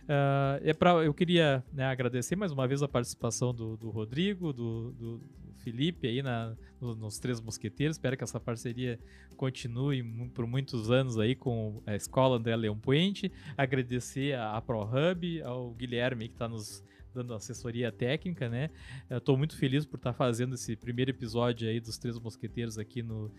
Uh, é pra, eu queria né, agradecer mais uma vez a participação do, do Rodrigo, do, do, Felipe aí na, no, nos Três Mosqueteiros. Espero que essa parceria continue por muitos anos aí com a Escola André Leão Puente. Agradecer a, a ProHub, ao Guilherme que está nos dando assessoria técnica, né? Estou muito feliz por estar tá fazendo esse primeiro episódio aí dos Três Mosqueteiros aqui no,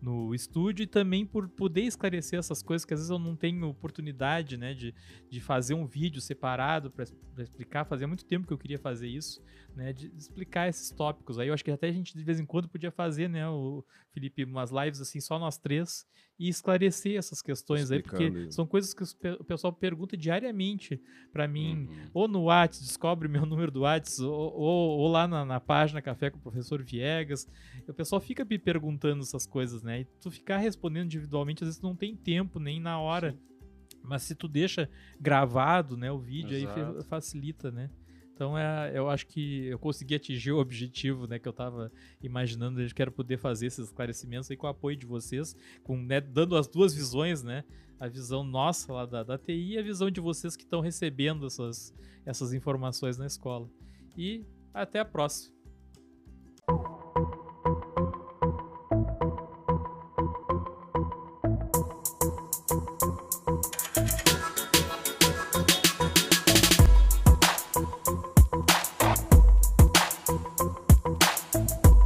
no estúdio e também por poder esclarecer essas coisas que às vezes eu não tenho oportunidade, né, de, de fazer um vídeo separado para explicar. Fazia muito tempo que eu queria fazer isso, né, de explicar esses tópicos aí. Eu acho que até a gente de vez em quando podia fazer, né, o Felipe, umas lives assim, só nós três, e esclarecer essas questões aí, porque Explicando isso. são coisas que o pessoal pergunta diariamente pra mim, Uhum. ou no Whats, descobre meu número do Whats, ou, ou, ou lá na, na página Café com o Professor Viegas. O pessoal fica me perguntando essas coisas, né? E tu ficar respondendo individualmente, às vezes não tem tempo nem na hora. Mas se tu deixa gravado, né, o vídeo aí Exato. fe- facilita, né? Então é, eu acho que eu consegui atingir o objetivo, né, que eu tava imaginando. Eu quero poder fazer esses esclarecimentos aí com o apoio de vocês, com, né, dando as duas visões, né? A visão nossa lá da, da TI e a visão de vocês que estão recebendo essas, essas informações na escola. E até a próxima.